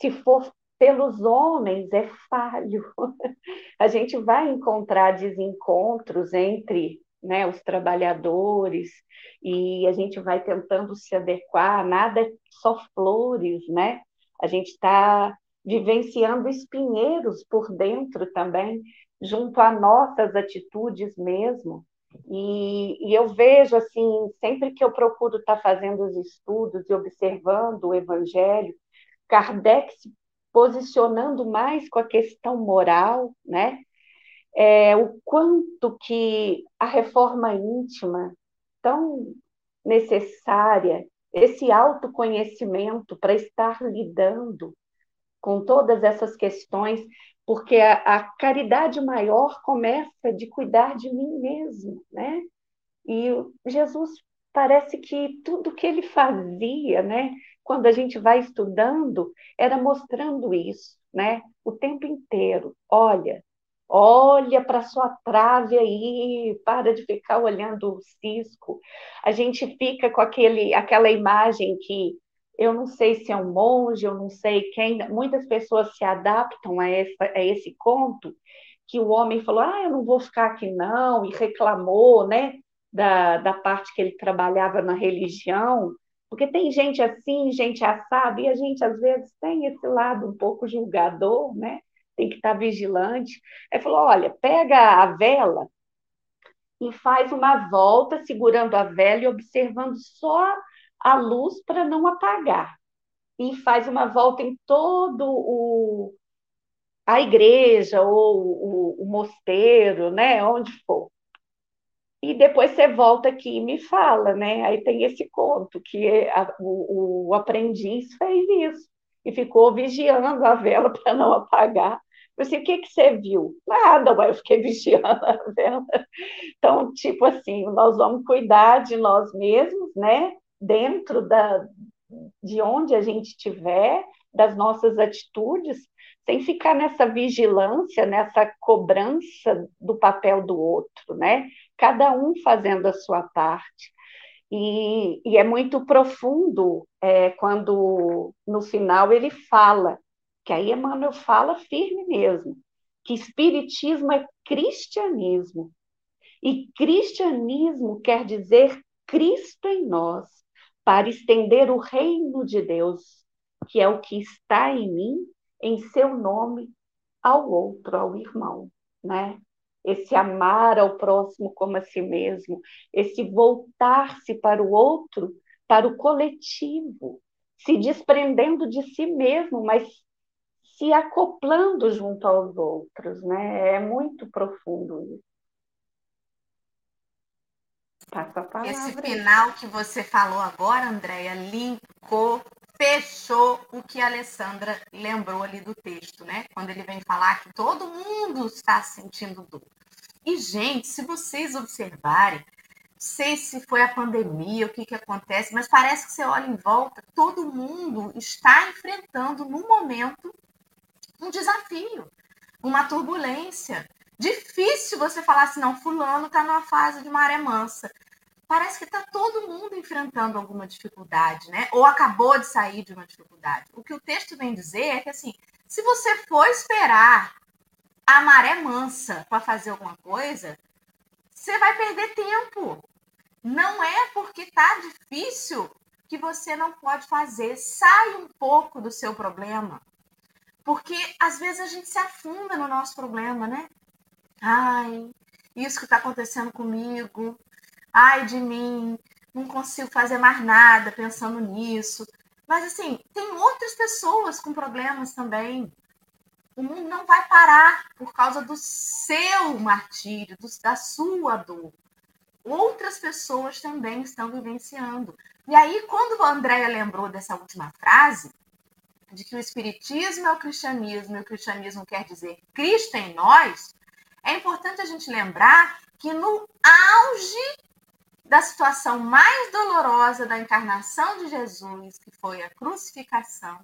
Se for pelos homens é falho. a gente vai encontrar desencontros entre né, os trabalhadores e a gente vai tentando se adequar, nada é só flores, né? A gente está vivenciando espinheiros por dentro também, junto a nossas atitudes mesmo. E, e, eu vejo, assim, sempre que eu procuro estar fazendo os estudos e observando o Evangelho, Kardec se posicionando mais com a questão moral, né? É, o quanto que a reforma íntima, tão necessária, esse autoconhecimento para estar lidando com todas essas questões, porque a, a, caridade maior começa de cuidar de mim mesmo, né? E Jesus parece que tudo que ele fazia, né, quando a gente vai estudando, era mostrando isso, né? O tempo inteiro. Olha, olha para sua trave aí, para de ficar olhando o cisco. A gente fica com aquele, aquela imagem que eu não sei se é um monge, eu não sei quem, muitas pessoas se adaptam a, essa, a esse conto, que o homem falou, ah, eu não vou ficar aqui não, e reclamou, né, da, da parte que ele trabalhava na religião, porque tem gente assim, gente assada, e a gente às vezes tem esse lado um pouco julgador, né, tem que estar vigilante. Aí falou, olha, pega a vela e faz uma volta segurando a vela e observando só a luz para não apagar. E faz uma volta em todo o a igreja ou o, o mosteiro, né, onde for. E depois você volta aqui e me fala, né? Aí tem esse conto que a, o, o aprendiz fez isso e ficou vigiando a vela para não apagar. Eu disse, o que, que você viu? Nada, mas eu fiquei vigiando a vela. Então, tipo assim, nós vamos cuidar de nós mesmos, né? dentro da, de onde a gente estiver, das nossas atitudes, sem ficar nessa vigilância, nessa cobrança do papel do outro, né? Cada um fazendo a sua parte. E, e é muito profundo é, quando no final ele fala, que aí Emmanuel fala firme mesmo, que espiritismo é cristianismo. E cristianismo quer dizer Cristo em nós, para estender o reino de Deus, que é o que está em mim, em seu nome, ao outro, ao irmão, né? Esse amar ao próximo como a si mesmo, esse voltar-se para o outro, para o coletivo, se desprendendo de si mesmo, mas se acoplando junto aos outros, né? É muito profundo isso. Passa a palavra. Esse final que você falou agora, Andréia, linkou, fechou o que a Alessandra lembrou ali do texto, né? Quando ele vem falar que todo mundo está sentindo dor. E, gente, se vocês observarem, sei se foi a pandemia, o que, que acontece, mas parece que você olha em volta, todo mundo está enfrentando no momento um desafio, uma turbulência. Difícil você falar assim, não, fulano está numa fase de maré mansa. Parece que está todo mundo enfrentando alguma dificuldade, né? Ou acabou de sair de uma dificuldade. O que o texto vem dizer é que, assim, se você for esperar a maré mansa para fazer alguma coisa, você vai perder tempo. Não é porque está difícil que você não pode fazer. Sai um pouco do seu problema. Porque às vezes a gente se afunda no nosso problema, né? Ai, isso que está acontecendo comigo. Ai de mim, não consigo fazer mais nada pensando nisso. Mas assim, tem outras pessoas com problemas também. O mundo não vai parar por causa do seu martírio, do, da sua dor. Outras pessoas também estão vivenciando. E aí, quando a Andréia lembrou dessa última frase, de que o Espiritismo é o cristianismo e o cristianismo quer dizer Cristo em nós, é importante a gente lembrar que no auge da situação mais dolorosa da encarnação de Jesus, que foi a crucificação,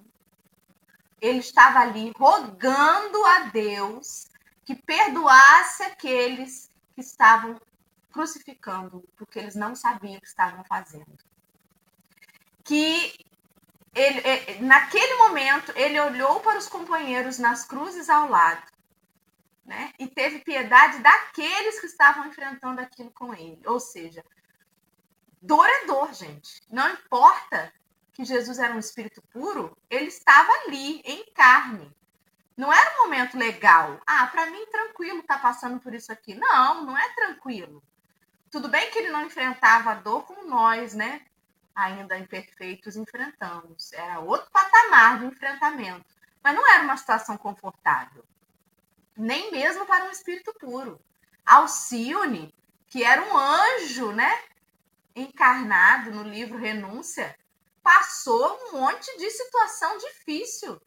ele estava ali rogando a Deus que perdoasse aqueles que estavam crucificando, porque eles não sabiam o que estavam fazendo. Que ele, naquele momento, ele olhou para os companheiros nas cruzes ao lado, né? E teve piedade daqueles que estavam enfrentando aquilo com ele. Ou seja, dor é dor, gente. Não importa que Jesus era um espírito puro, ele estava ali, em carne. Não era um momento legal. Ah, para mim, tranquilo tá passando por isso aqui. Não, não é tranquilo. Tudo bem que ele não enfrentava a dor como nós, né? Ainda imperfeitos enfrentamos. Era outro patamar de enfrentamento. Mas não era uma situação confortável. Nem mesmo para um espírito puro. Alcione, que era um anjo, né? Encarnado no livro Renúncia, passou um monte de situação difícil.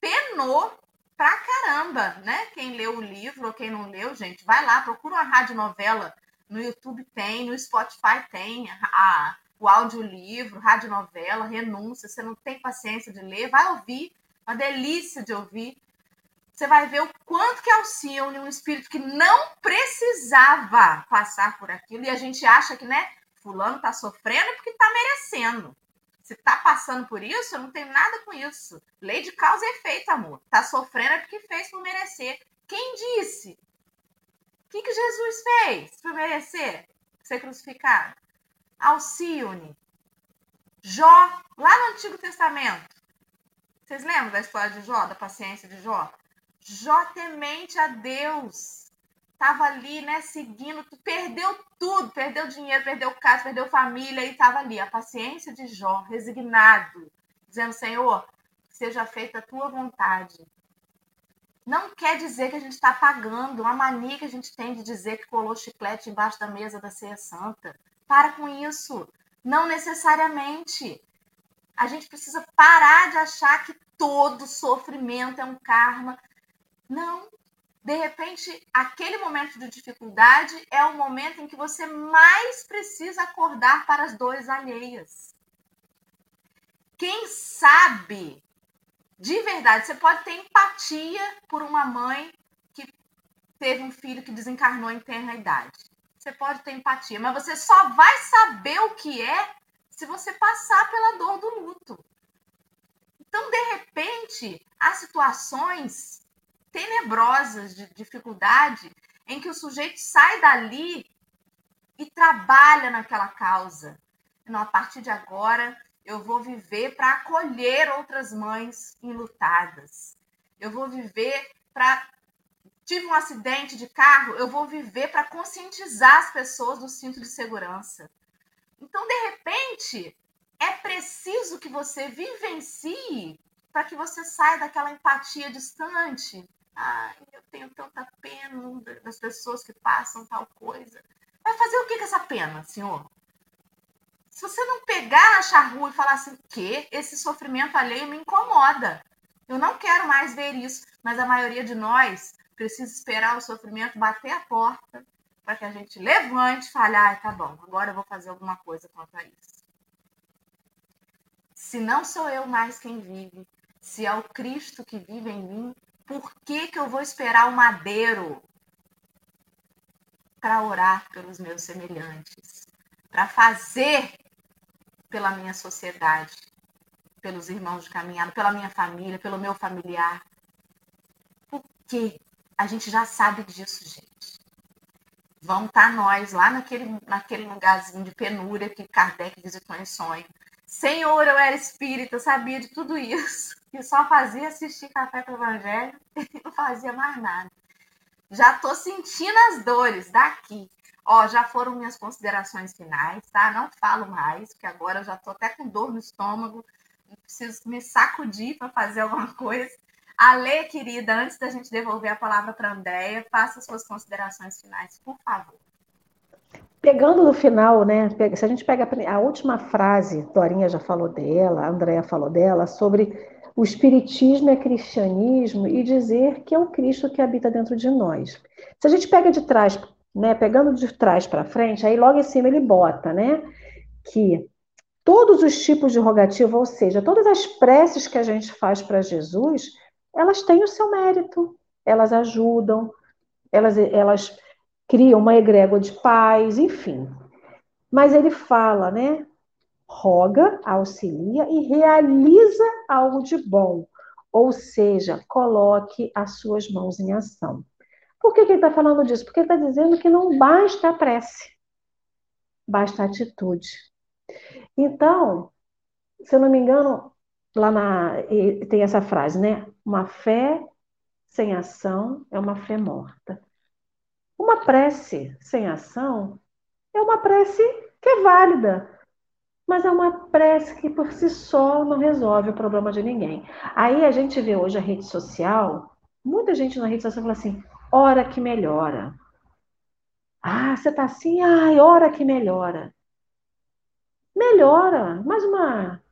Penou pra caramba, né? Quem leu o livro ou quem não leu, gente, vai lá, procura uma rádio novela. No YouTube tem, no Spotify tem a, o audiolivro, radionovela, renúncia, você não tem paciência de ler, vai ouvir, uma delícia de ouvir. Você vai ver o quanto que Alcione, um espírito que não precisava passar por aquilo, e a gente acha que, né, fulano tá sofrendo porque tá merecendo. Se tá passando por isso, eu não tenho nada com isso. Lei de causa e efeito, amor. Tá sofrendo é porque fez por merecer. Quem disse? O que, que Jesus fez para merecer ser crucificado? Alcione, Jó, lá no Antigo Testamento. Vocês lembram da história de Jó, da paciência de Jó? Jó temente a Deus. Estava ali, né, seguindo, perdeu tudo, perdeu dinheiro, perdeu casa, perdeu família e estava ali, a paciência de Jó, resignado, dizendo: Senhor, seja feita a tua vontade. Não quer dizer que a gente está pagando uma mania que a gente tem de dizer que colou chiclete embaixo da mesa da ceia santa. Para com isso. Não necessariamente. A gente precisa parar de achar que todo sofrimento é um karma. Não. De repente, aquele momento de dificuldade é o momento em que você mais precisa acordar para as dores alheias. Quem sabe de verdade, você pode ter empatia por uma mãe que teve um filho que desencarnou em tenra idade. Você pode ter empatia, mas você só vai saber o que é se você passar pela dor do luto. Então, de repente, há situações tenebrosas de dificuldade em que o sujeito sai dali e trabalha naquela causa. Não, a partir de agora, eu vou viver para acolher outras mães enlutadas. Eu vou viver para. Tive um acidente de carro, eu vou viver para conscientizar as pessoas do cinto de segurança. Então, de repente, é preciso que você vivencie para que você saia daquela empatia distante. Ai, eu tenho tanta pena das pessoas que passam tal coisa. Vai fazer o que com essa pena, senhor? Se você não pegar a charrua e falar assim, que esse sofrimento alheio me incomoda. Eu não quero mais ver isso. Mas a maioria de nós precisa esperar o sofrimento bater a porta para que a gente levante e fale, ah, tá bom, agora eu vou fazer alguma coisa quanto a isso. Se não sou eu mais quem vive, se é o Cristo que vive em mim, por que, que eu vou esperar o madeiro para orar pelos meus semelhantes? Para fazer pela minha sociedade, pelos irmãos de caminhada, pela minha família, pelo meu familiar. Porque a gente já sabe disso, gente. Vamos estar tá nós lá naquele, naquele lugarzinho de penúria que Kardec visitou em sonho. Senhor, eu era espírita, sabia de tudo isso. E só fazia assistir Café com o Evangelho e não fazia mais nada. Já estou sentindo as dores daqui. Ó, já foram minhas considerações finais, tá? Não falo mais, porque agora eu já tô até com dor no estômago, preciso me sacudir para fazer alguma coisa. Ale, querida, antes da gente devolver a palavra para a Andréia, faça suas considerações finais, por favor. Pegando no final, né? Se a gente pega a última frase, Dorinha já falou dela, a Andréia falou dela, sobre o espiritismo é cristianismo e dizer que é o Cristo que habita dentro de nós. Se a gente pega de trás né, pegando de trás para frente, aí logo em cima ele bota, né, que todos os tipos de rogativa, ou seja, todas as preces que a gente faz para Jesus, elas têm o seu mérito, elas ajudam, elas, elas criam uma egrégora de paz, enfim. Mas ele fala, né, roga, auxilia e realiza algo de bom, ou seja, coloque as suas mãos em ação. Por que, que ele está falando disso? Porque ele está dizendo que não basta a prece, basta a atitude. Então, se eu não me engano, lá na, tem essa frase, né? Uma fé sem ação é uma fé morta. Uma prece sem ação é uma prece que é válida, mas é uma prece que por si só não resolve o problema de ninguém. Aí a gente vê hoje a rede social, muita gente na rede social fala assim: hora que melhora. Ah, você está assim? Ai, hora que melhora. Melhora, mas uma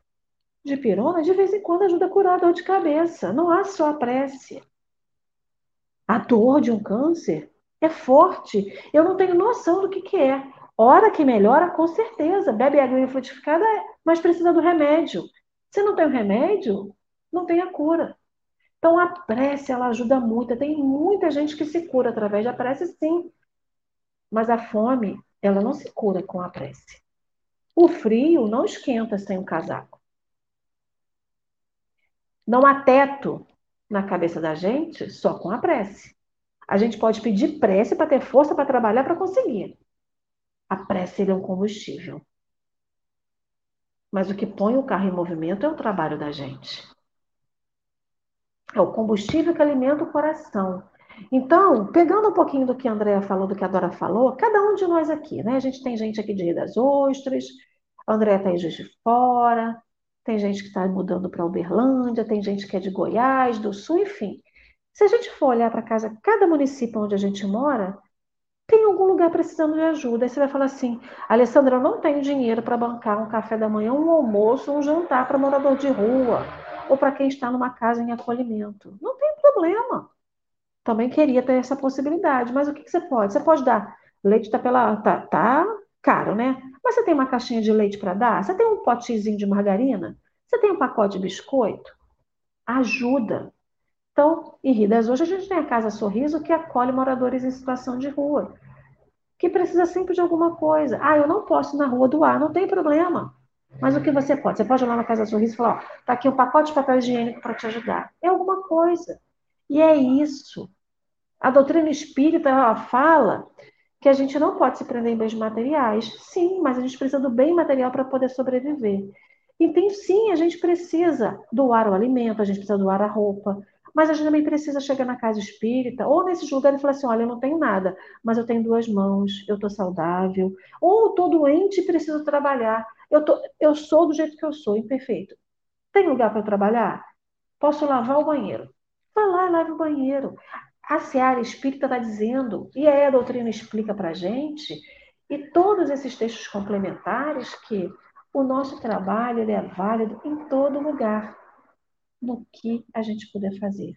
dipirona de vez em quando ajuda a curar a dor de cabeça. Não há só a prece. A dor de um câncer é forte. Eu não tenho noção do que, que é. Hora que melhora, com certeza. Bebe água frutificada, mas precisa do remédio. Se não tem o remédio, não tem a cura. Então, a prece, ela ajuda muito. Tem muita gente que se cura através da prece, sim. Mas a fome, ela não se cura com a prece. O frio não esquenta sem um casaco. Não há teto na cabeça da gente só com a prece. A gente pode pedir prece para ter força para trabalhar para conseguir. A prece é um combustível. Mas o que põe o carro em movimento é o trabalho da gente. É o combustível que alimenta o coração. Então, pegando um pouquinho do que a Andrea falou, do que a Dora falou, cada um de nós aqui, né? A gente tem gente aqui de Rio das Ostras, a Andrea está em Juiz de Fora, tem gente que está mudando para Uberlândia, tem gente que é de Goiás, do Sul, enfim. Se a gente for olhar para casa, cada município onde a gente mora, tem algum lugar precisando de ajuda. Aí você vai falar assim, Alessandra, eu não tenho dinheiro para bancar um café da manhã, um almoço, um jantar para morador de rua ou para quem está numa casa em acolhimento. Não tem problema. Também queria ter essa possibilidade, mas o que, que você pode? Você pode dar leite tá pela tá, tá caro, né? Mas você tem uma caixinha de leite para dar? Você tem um potezinho de margarina? Você tem um pacote de biscoito? ajuda. Então, em Ridas hoje a gente tem a Casa Sorriso que acolhe moradores em situação de rua, que precisa sempre de alguma coisa. Ah, eu não posso ir na rua doar, não tem problema. Mas o que você pode? Você pode ir lá na Casa Sorriso e falar, ó, tá aqui um pacote de papel higiênico para te ajudar. É alguma coisa. E é isso. A doutrina espírita ela fala que a gente não pode se prender em bens materiais. Sim, mas a gente precisa do bem material para poder sobreviver. Então, sim, a gente precisa doar o alimento, a gente precisa doar a roupa, mas a gente também precisa chegar na casa espírita ou nesses lugares e falar assim: olha, eu não tenho nada, mas eu tenho duas mãos, eu estou saudável, ou estou doente e preciso trabalhar. Eu, tô, eu sou do jeito que eu sou, imperfeito. Tem lugar para trabalhar? Posso lavar o banheiro? Vai lá e lave o banheiro. A Seara Espírita está dizendo, e aí a doutrina explica para a gente, e todos esses textos complementares, que o nosso trabalho ele é válido em todo lugar no que a gente puder fazer.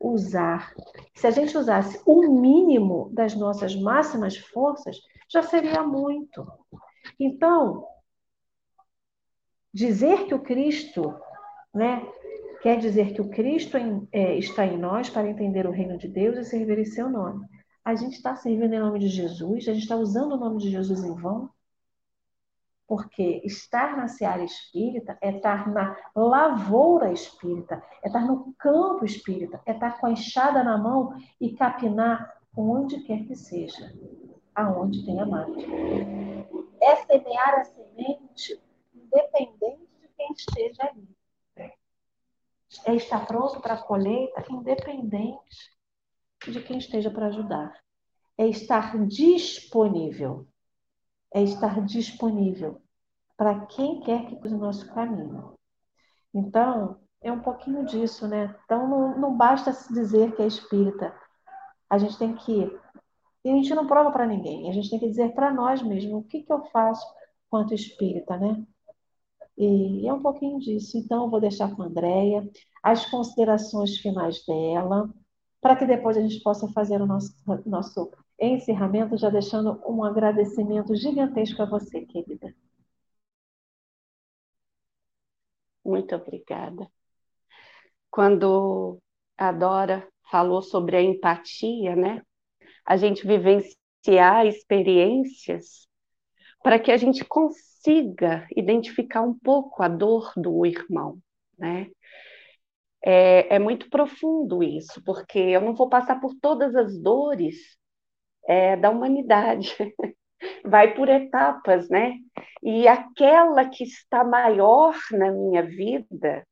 Usar. Se a gente usasse o mínimo das nossas máximas forças, já seria muito. Então, dizer que o Cristo, né, quer dizer que o Cristo é, está em nós para entender o reino de Deus e servir em seu nome. A gente está servindo em nome de Jesus? A gente está usando o nome de Jesus em vão? Porque estar na seara espírita é estar na lavoura espírita, é estar no campo espírita, é estar com a enxada na mão e capinar onde quer que seja, aonde tem a máquina. É semear a semente independente de quem esteja ali. É estar pronto para a colheita independente de quem esteja para ajudar. É estar disponível é estar disponível para quem quer que cruze o nosso caminho. Então, é um pouquinho disso, né? Então, não, não basta se dizer que é espírita. A gente tem que. E a gente não prova para ninguém. A gente tem que dizer para nós mesmos o que, que eu faço quanto espírita, né? E é um pouquinho disso. Então, eu vou deixar com a Andrea as considerações finais dela, para que depois a gente possa fazer o nosso, nosso encerramento, já deixando um agradecimento gigantesco a você, querida. Muito obrigada. Quando a Dora falou sobre a empatia, né? A gente vivenciar experiências para que a gente consiga identificar um pouco a dor do irmão, né? É, é, muito profundo isso, porque eu não vou passar por todas as dores é, da humanidade. Vai por etapas, né? E aquela que está maior na minha vida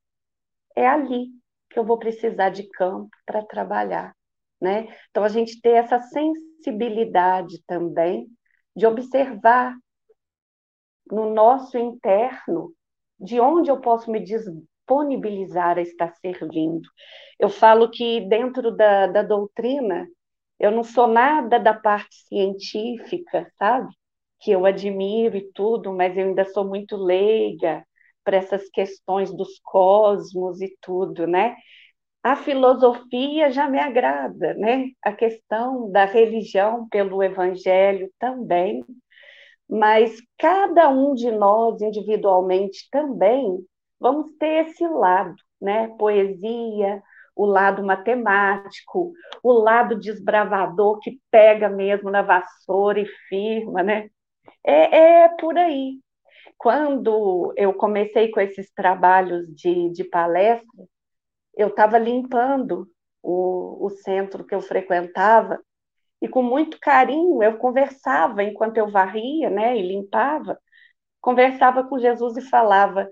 é ali que eu vou precisar de campo para trabalhar, né? Então a gente ter essa sensibilidade também de observar no nosso interno de onde eu posso me disponibilizar a estar servindo. Eu falo que dentro da, da doutrina eu não sou nada da parte científica, sabe? Que eu admiro e tudo, mas eu ainda sou muito leiga para essas questões dos cosmos e tudo, né? A filosofia já me agrada, né? A questão da religião pelo evangelho também, mas cada um de nós individualmente também vamos ter esse lado, né? Poesia, o lado matemático, o lado desbravador que pega mesmo na vassoura e firma, né? É, é por aí. Quando eu comecei com esses trabalhos de, de palestra, eu estava limpando o, o centro que eu frequentava e com muito carinho eu conversava enquanto eu varria, né, e limpava, conversava com Jesus e falava: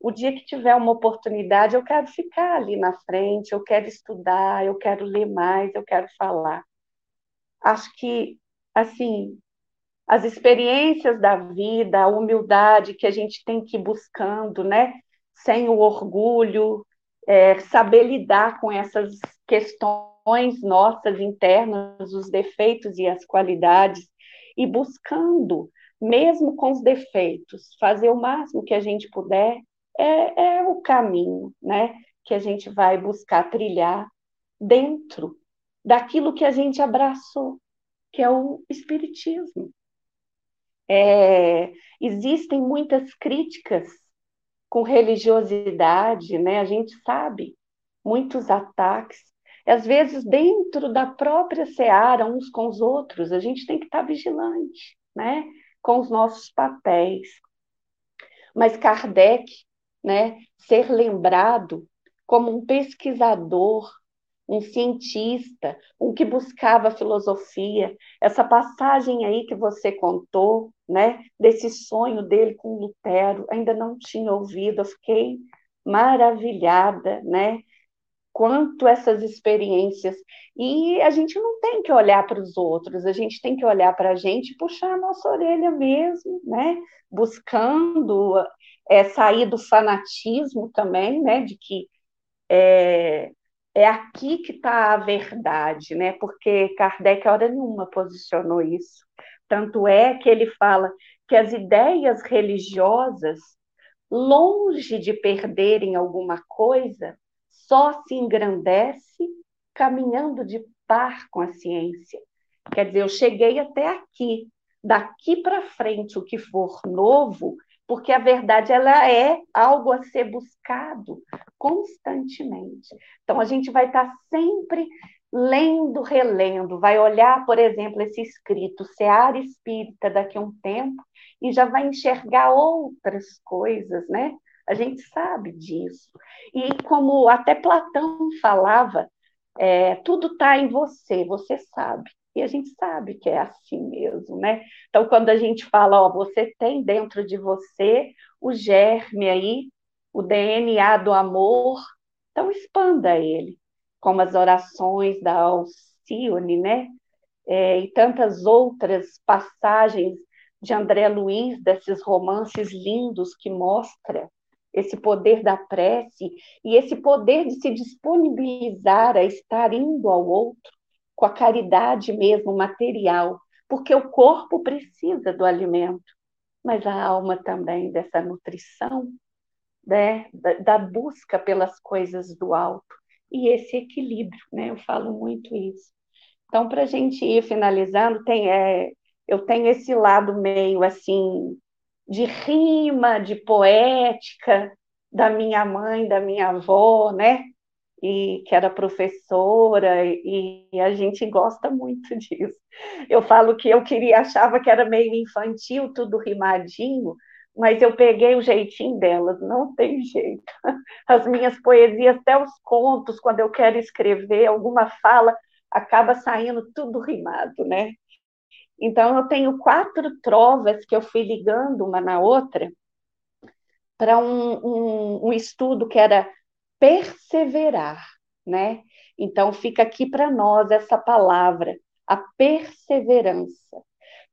o dia que tiver uma oportunidade, eu quero ficar ali na frente, eu quero estudar, eu quero ler mais, eu quero falar. Acho que, assim, as experiências da vida, a humildade que a gente tem que ir buscando, né? Sem o orgulho, é, saber lidar com essas questões nossas internas, os defeitos e as qualidades, e buscando, mesmo com os defeitos, fazer o máximo que a gente puder é, é o caminho né, que a gente vai buscar trilhar dentro daquilo que a gente abraçou, que é o Espiritismo. É, existem muitas críticas com religiosidade, né? A gente sabe muitos ataques, às vezes dentro da própria seara, uns com os outros, a gente tem que estar vigilante, né? Com os nossos papéis. Mas Kardec, né, ser lembrado como um pesquisador, um cientista, um que buscava filosofia. Essa passagem aí que você contou, né, desse sonho dele com Lutero, ainda não tinha ouvido, eu fiquei maravilhada, né? Quanto essas experiências. E a gente não tem que olhar para os outros, a gente tem que olhar para a gente e puxar a nossa orelha mesmo, né? Buscando é, sair do fanatismo também, né? De que é, é aqui que está a verdade, né? Porque Kardec, a hora nenhuma, posicionou isso. Tanto é que ele fala que as ideias religiosas, longe de perderem alguma coisa, só se engrandece caminhando de par com a ciência. Quer dizer, eu cheguei até aqui, daqui para frente, o que for novo, porque a verdade ela é algo a ser buscado constantemente. Então a gente vai estar sempre lendo, relendo, vai olhar, por exemplo, esse escrito Seara Espírita daqui a um tempo e já vai enxergar outras coisas, né? A gente sabe disso. E como até Platão falava, é, tudo está em você, você sabe. E a gente sabe que é assim mesmo, né? Então, quando a gente fala, ó, você tem dentro de você o germe aí, o DNA do amor, então expanda ele, como as orações da Alcione, né? É, e tantas outras passagens de André Luiz, desses romances lindos que mostra esse poder da prece e esse poder de se disponibilizar a estar indo ao outro com a caridade mesmo material, porque o corpo precisa do alimento, mas a alma também dessa nutrição, né, da, da busca pelas coisas do alto e esse equilíbrio, né? Eu falo muito isso. Então, para a gente ir finalizando, tem, é, eu tenho esse lado meio assim de rima, de poética da minha mãe, da minha avó, né? e que era professora, e, e, a gente gosta muito disso. Eu falo que eu queria, achava que era meio infantil, tudo rimadinho, mas eu peguei o jeitinho delas, não tem jeito. As minhas poesias, até os contos, quando eu quero escrever alguma fala, acaba saindo tudo rimado, né? Então, eu tenho quatro trovas que eu fui ligando uma na outra para um, um, um estudo que era perseverar, né? Então fica aqui para nós essa palavra, a perseverança.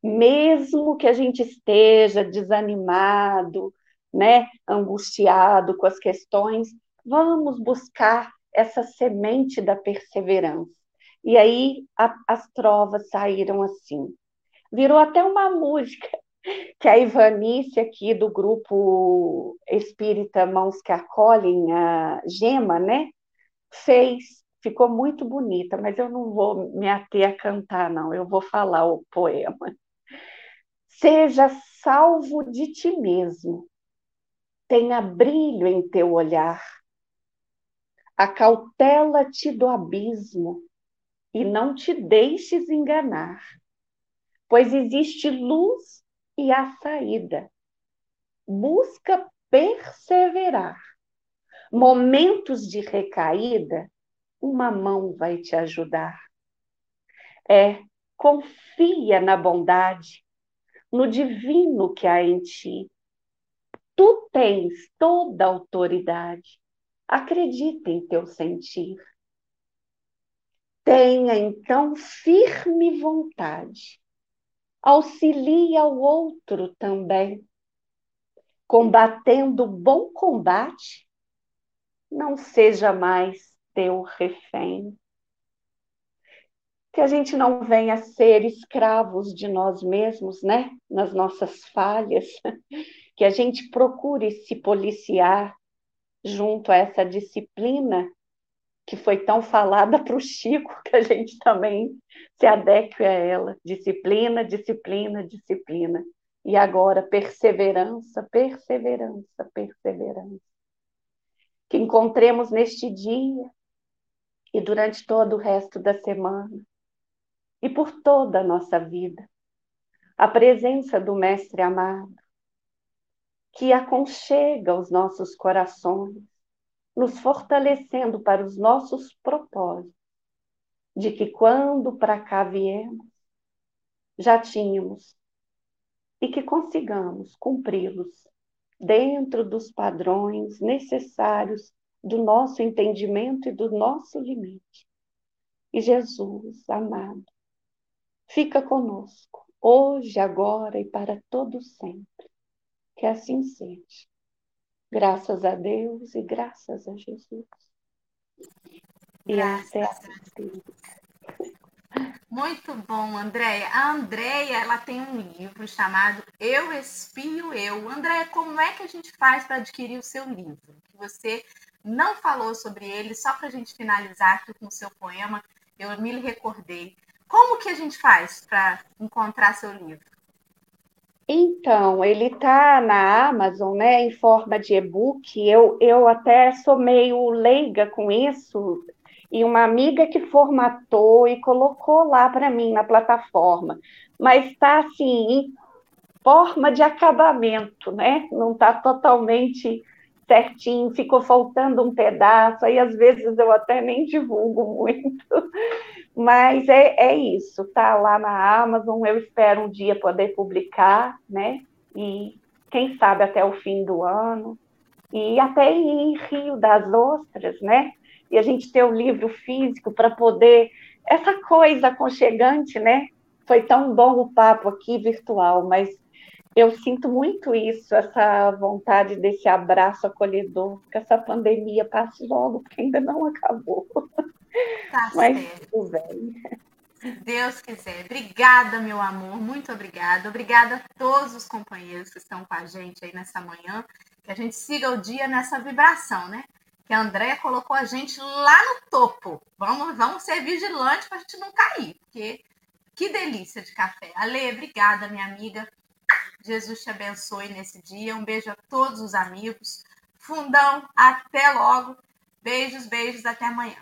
Mesmo que a gente esteja desanimado, né, angustiado com as questões, vamos buscar essa semente da perseverança. E aí a, as trovas saíram assim. Virou até uma música que a Ivanice aqui do grupo Espírita Mãos que Acolhem, a Gema, né, fez, ficou muito bonita, mas eu não vou me ater a cantar, não, eu vou falar o poema. Seja salvo de ti mesmo, tenha brilho em teu olhar, acautela-te do abismo e não te deixes enganar, pois existe luz e a saída. Busca perseverar. Momentos de recaída, uma mão vai te ajudar. É, confia na bondade, no divino que há em ti. Tu tens toda a autoridade. Acredita em teu sentir. Tenha então firme vontade auxilia o outro também, combatendo bom combate, não seja mais teu refém. Que a gente não venha ser escravos de nós mesmos, né? Nas nossas falhas, que a gente procure se policiar junto a essa disciplina que foi tão falada para o Chico, que a gente também se adeque a ela. Disciplina, disciplina, disciplina. E agora, perseverança, perseverança, perseverança. Que encontremos neste dia e durante todo o resto da semana e por toda a nossa vida. A presença do Mestre amado, que aconchega os nossos corações, nos fortalecendo para os nossos propósitos, de que quando para cá viemos, já tínhamos e que consigamos cumpri-los dentro dos padrões necessários do nosso entendimento e do nosso limite. E Jesus, amado, fica conosco, hoje, agora e para todo sempre. Que assim seja. Graças a Deus e graças a Jesus. E até a muito bom, Andréia. A Andréia, ela tem um livro chamado Eu Espio Eu. Andréia, como é que a gente faz para adquirir o seu livro? Que você não falou sobre ele, só para a gente finalizar aqui com o seu poema, eu me recordei. Como que a gente faz para encontrar seu livro? Então, ele está na Amazon, né, em forma de e-book. Eu, eu até sou meio leiga com isso, e uma amiga que formatou e colocou lá para mim na plataforma, mas está assim em forma de acabamento, né? Não está totalmente certinho, ficou faltando um pedaço, aí às vezes eu até nem divulgo muito, mas é, é isso, tá lá na Amazon, eu espero um dia poder publicar, né? E quem sabe até o fim do ano, e até em Rio das Ostras, né? e a gente ter o livro físico para poder. Essa coisa aconchegante, né? Foi tão bom o papo aqui virtual, mas eu sinto muito isso, essa vontade desse abraço acolhedor, que essa pandemia passe logo, porque ainda não acabou. Tá mas certo. tudo bem. Se Deus quiser. Obrigada, meu amor, muito obrigada. Obrigada a todos os companheiros que estão com a gente aí nessa manhã. Que a gente siga o dia nessa vibração, né? que a Andréia colocou a gente lá no topo. Vamos, vamos ser vigilantes para a gente não cair, porque que delícia de café. Ale, obrigada, minha amiga. Jesus te abençoe nesse dia. Um beijo a todos os amigos. Fundão, até logo. Beijos, beijos, até amanhã.